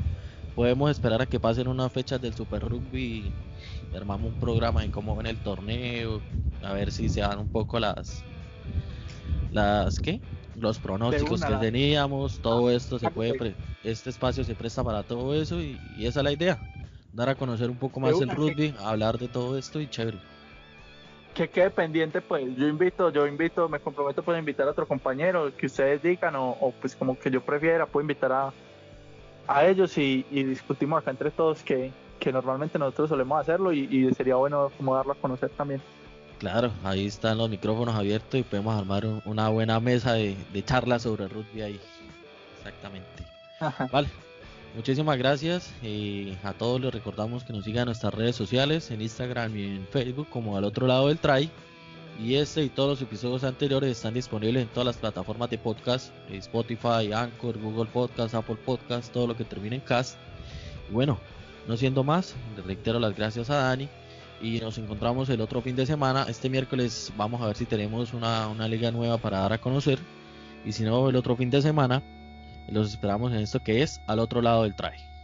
Podemos esperar a que pasen unas fechas del Super Rugby armamos un programa en cómo ven el torneo, a ver si se dan un poco las las ¿qué? los pronósticos que teníamos, todo esto se puede este espacio se presta para todo eso y, esa es la idea, dar a conocer un poco más el rugby, hablar de todo esto y chévere. Que quede pendiente pues, yo invito, yo invito, me comprometo pues invitar a otro compañero que ustedes digan o, pues como que yo prefiera, puedo invitar a, a ellos y, discutimos acá entre todos que, que normalmente nosotros solemos hacerlo y, y sería bueno como darlo a conocer también. Claro, ahí están los micrófonos abiertos y podemos armar una buena mesa de, de charla sobre rugby ahí. Exactamente. Vale, muchísimas gracias y a todos les recordamos que nos sigan en nuestras redes sociales, en Instagram y en Facebook como al otro lado del try. Y este y todos los episodios anteriores están disponibles en todas las plataformas de podcast, Spotify, Anchor, Google Podcast, Apple Podcast, todo lo que termine en cast. Y bueno, no siendo más, reitero las gracias a Dani y nos encontramos el otro fin de semana. Este miércoles vamos a ver si tenemos una, liga nueva para dar a conocer. Y si no, el otro fin de semana los esperamos en esto que es al otro lado del traje.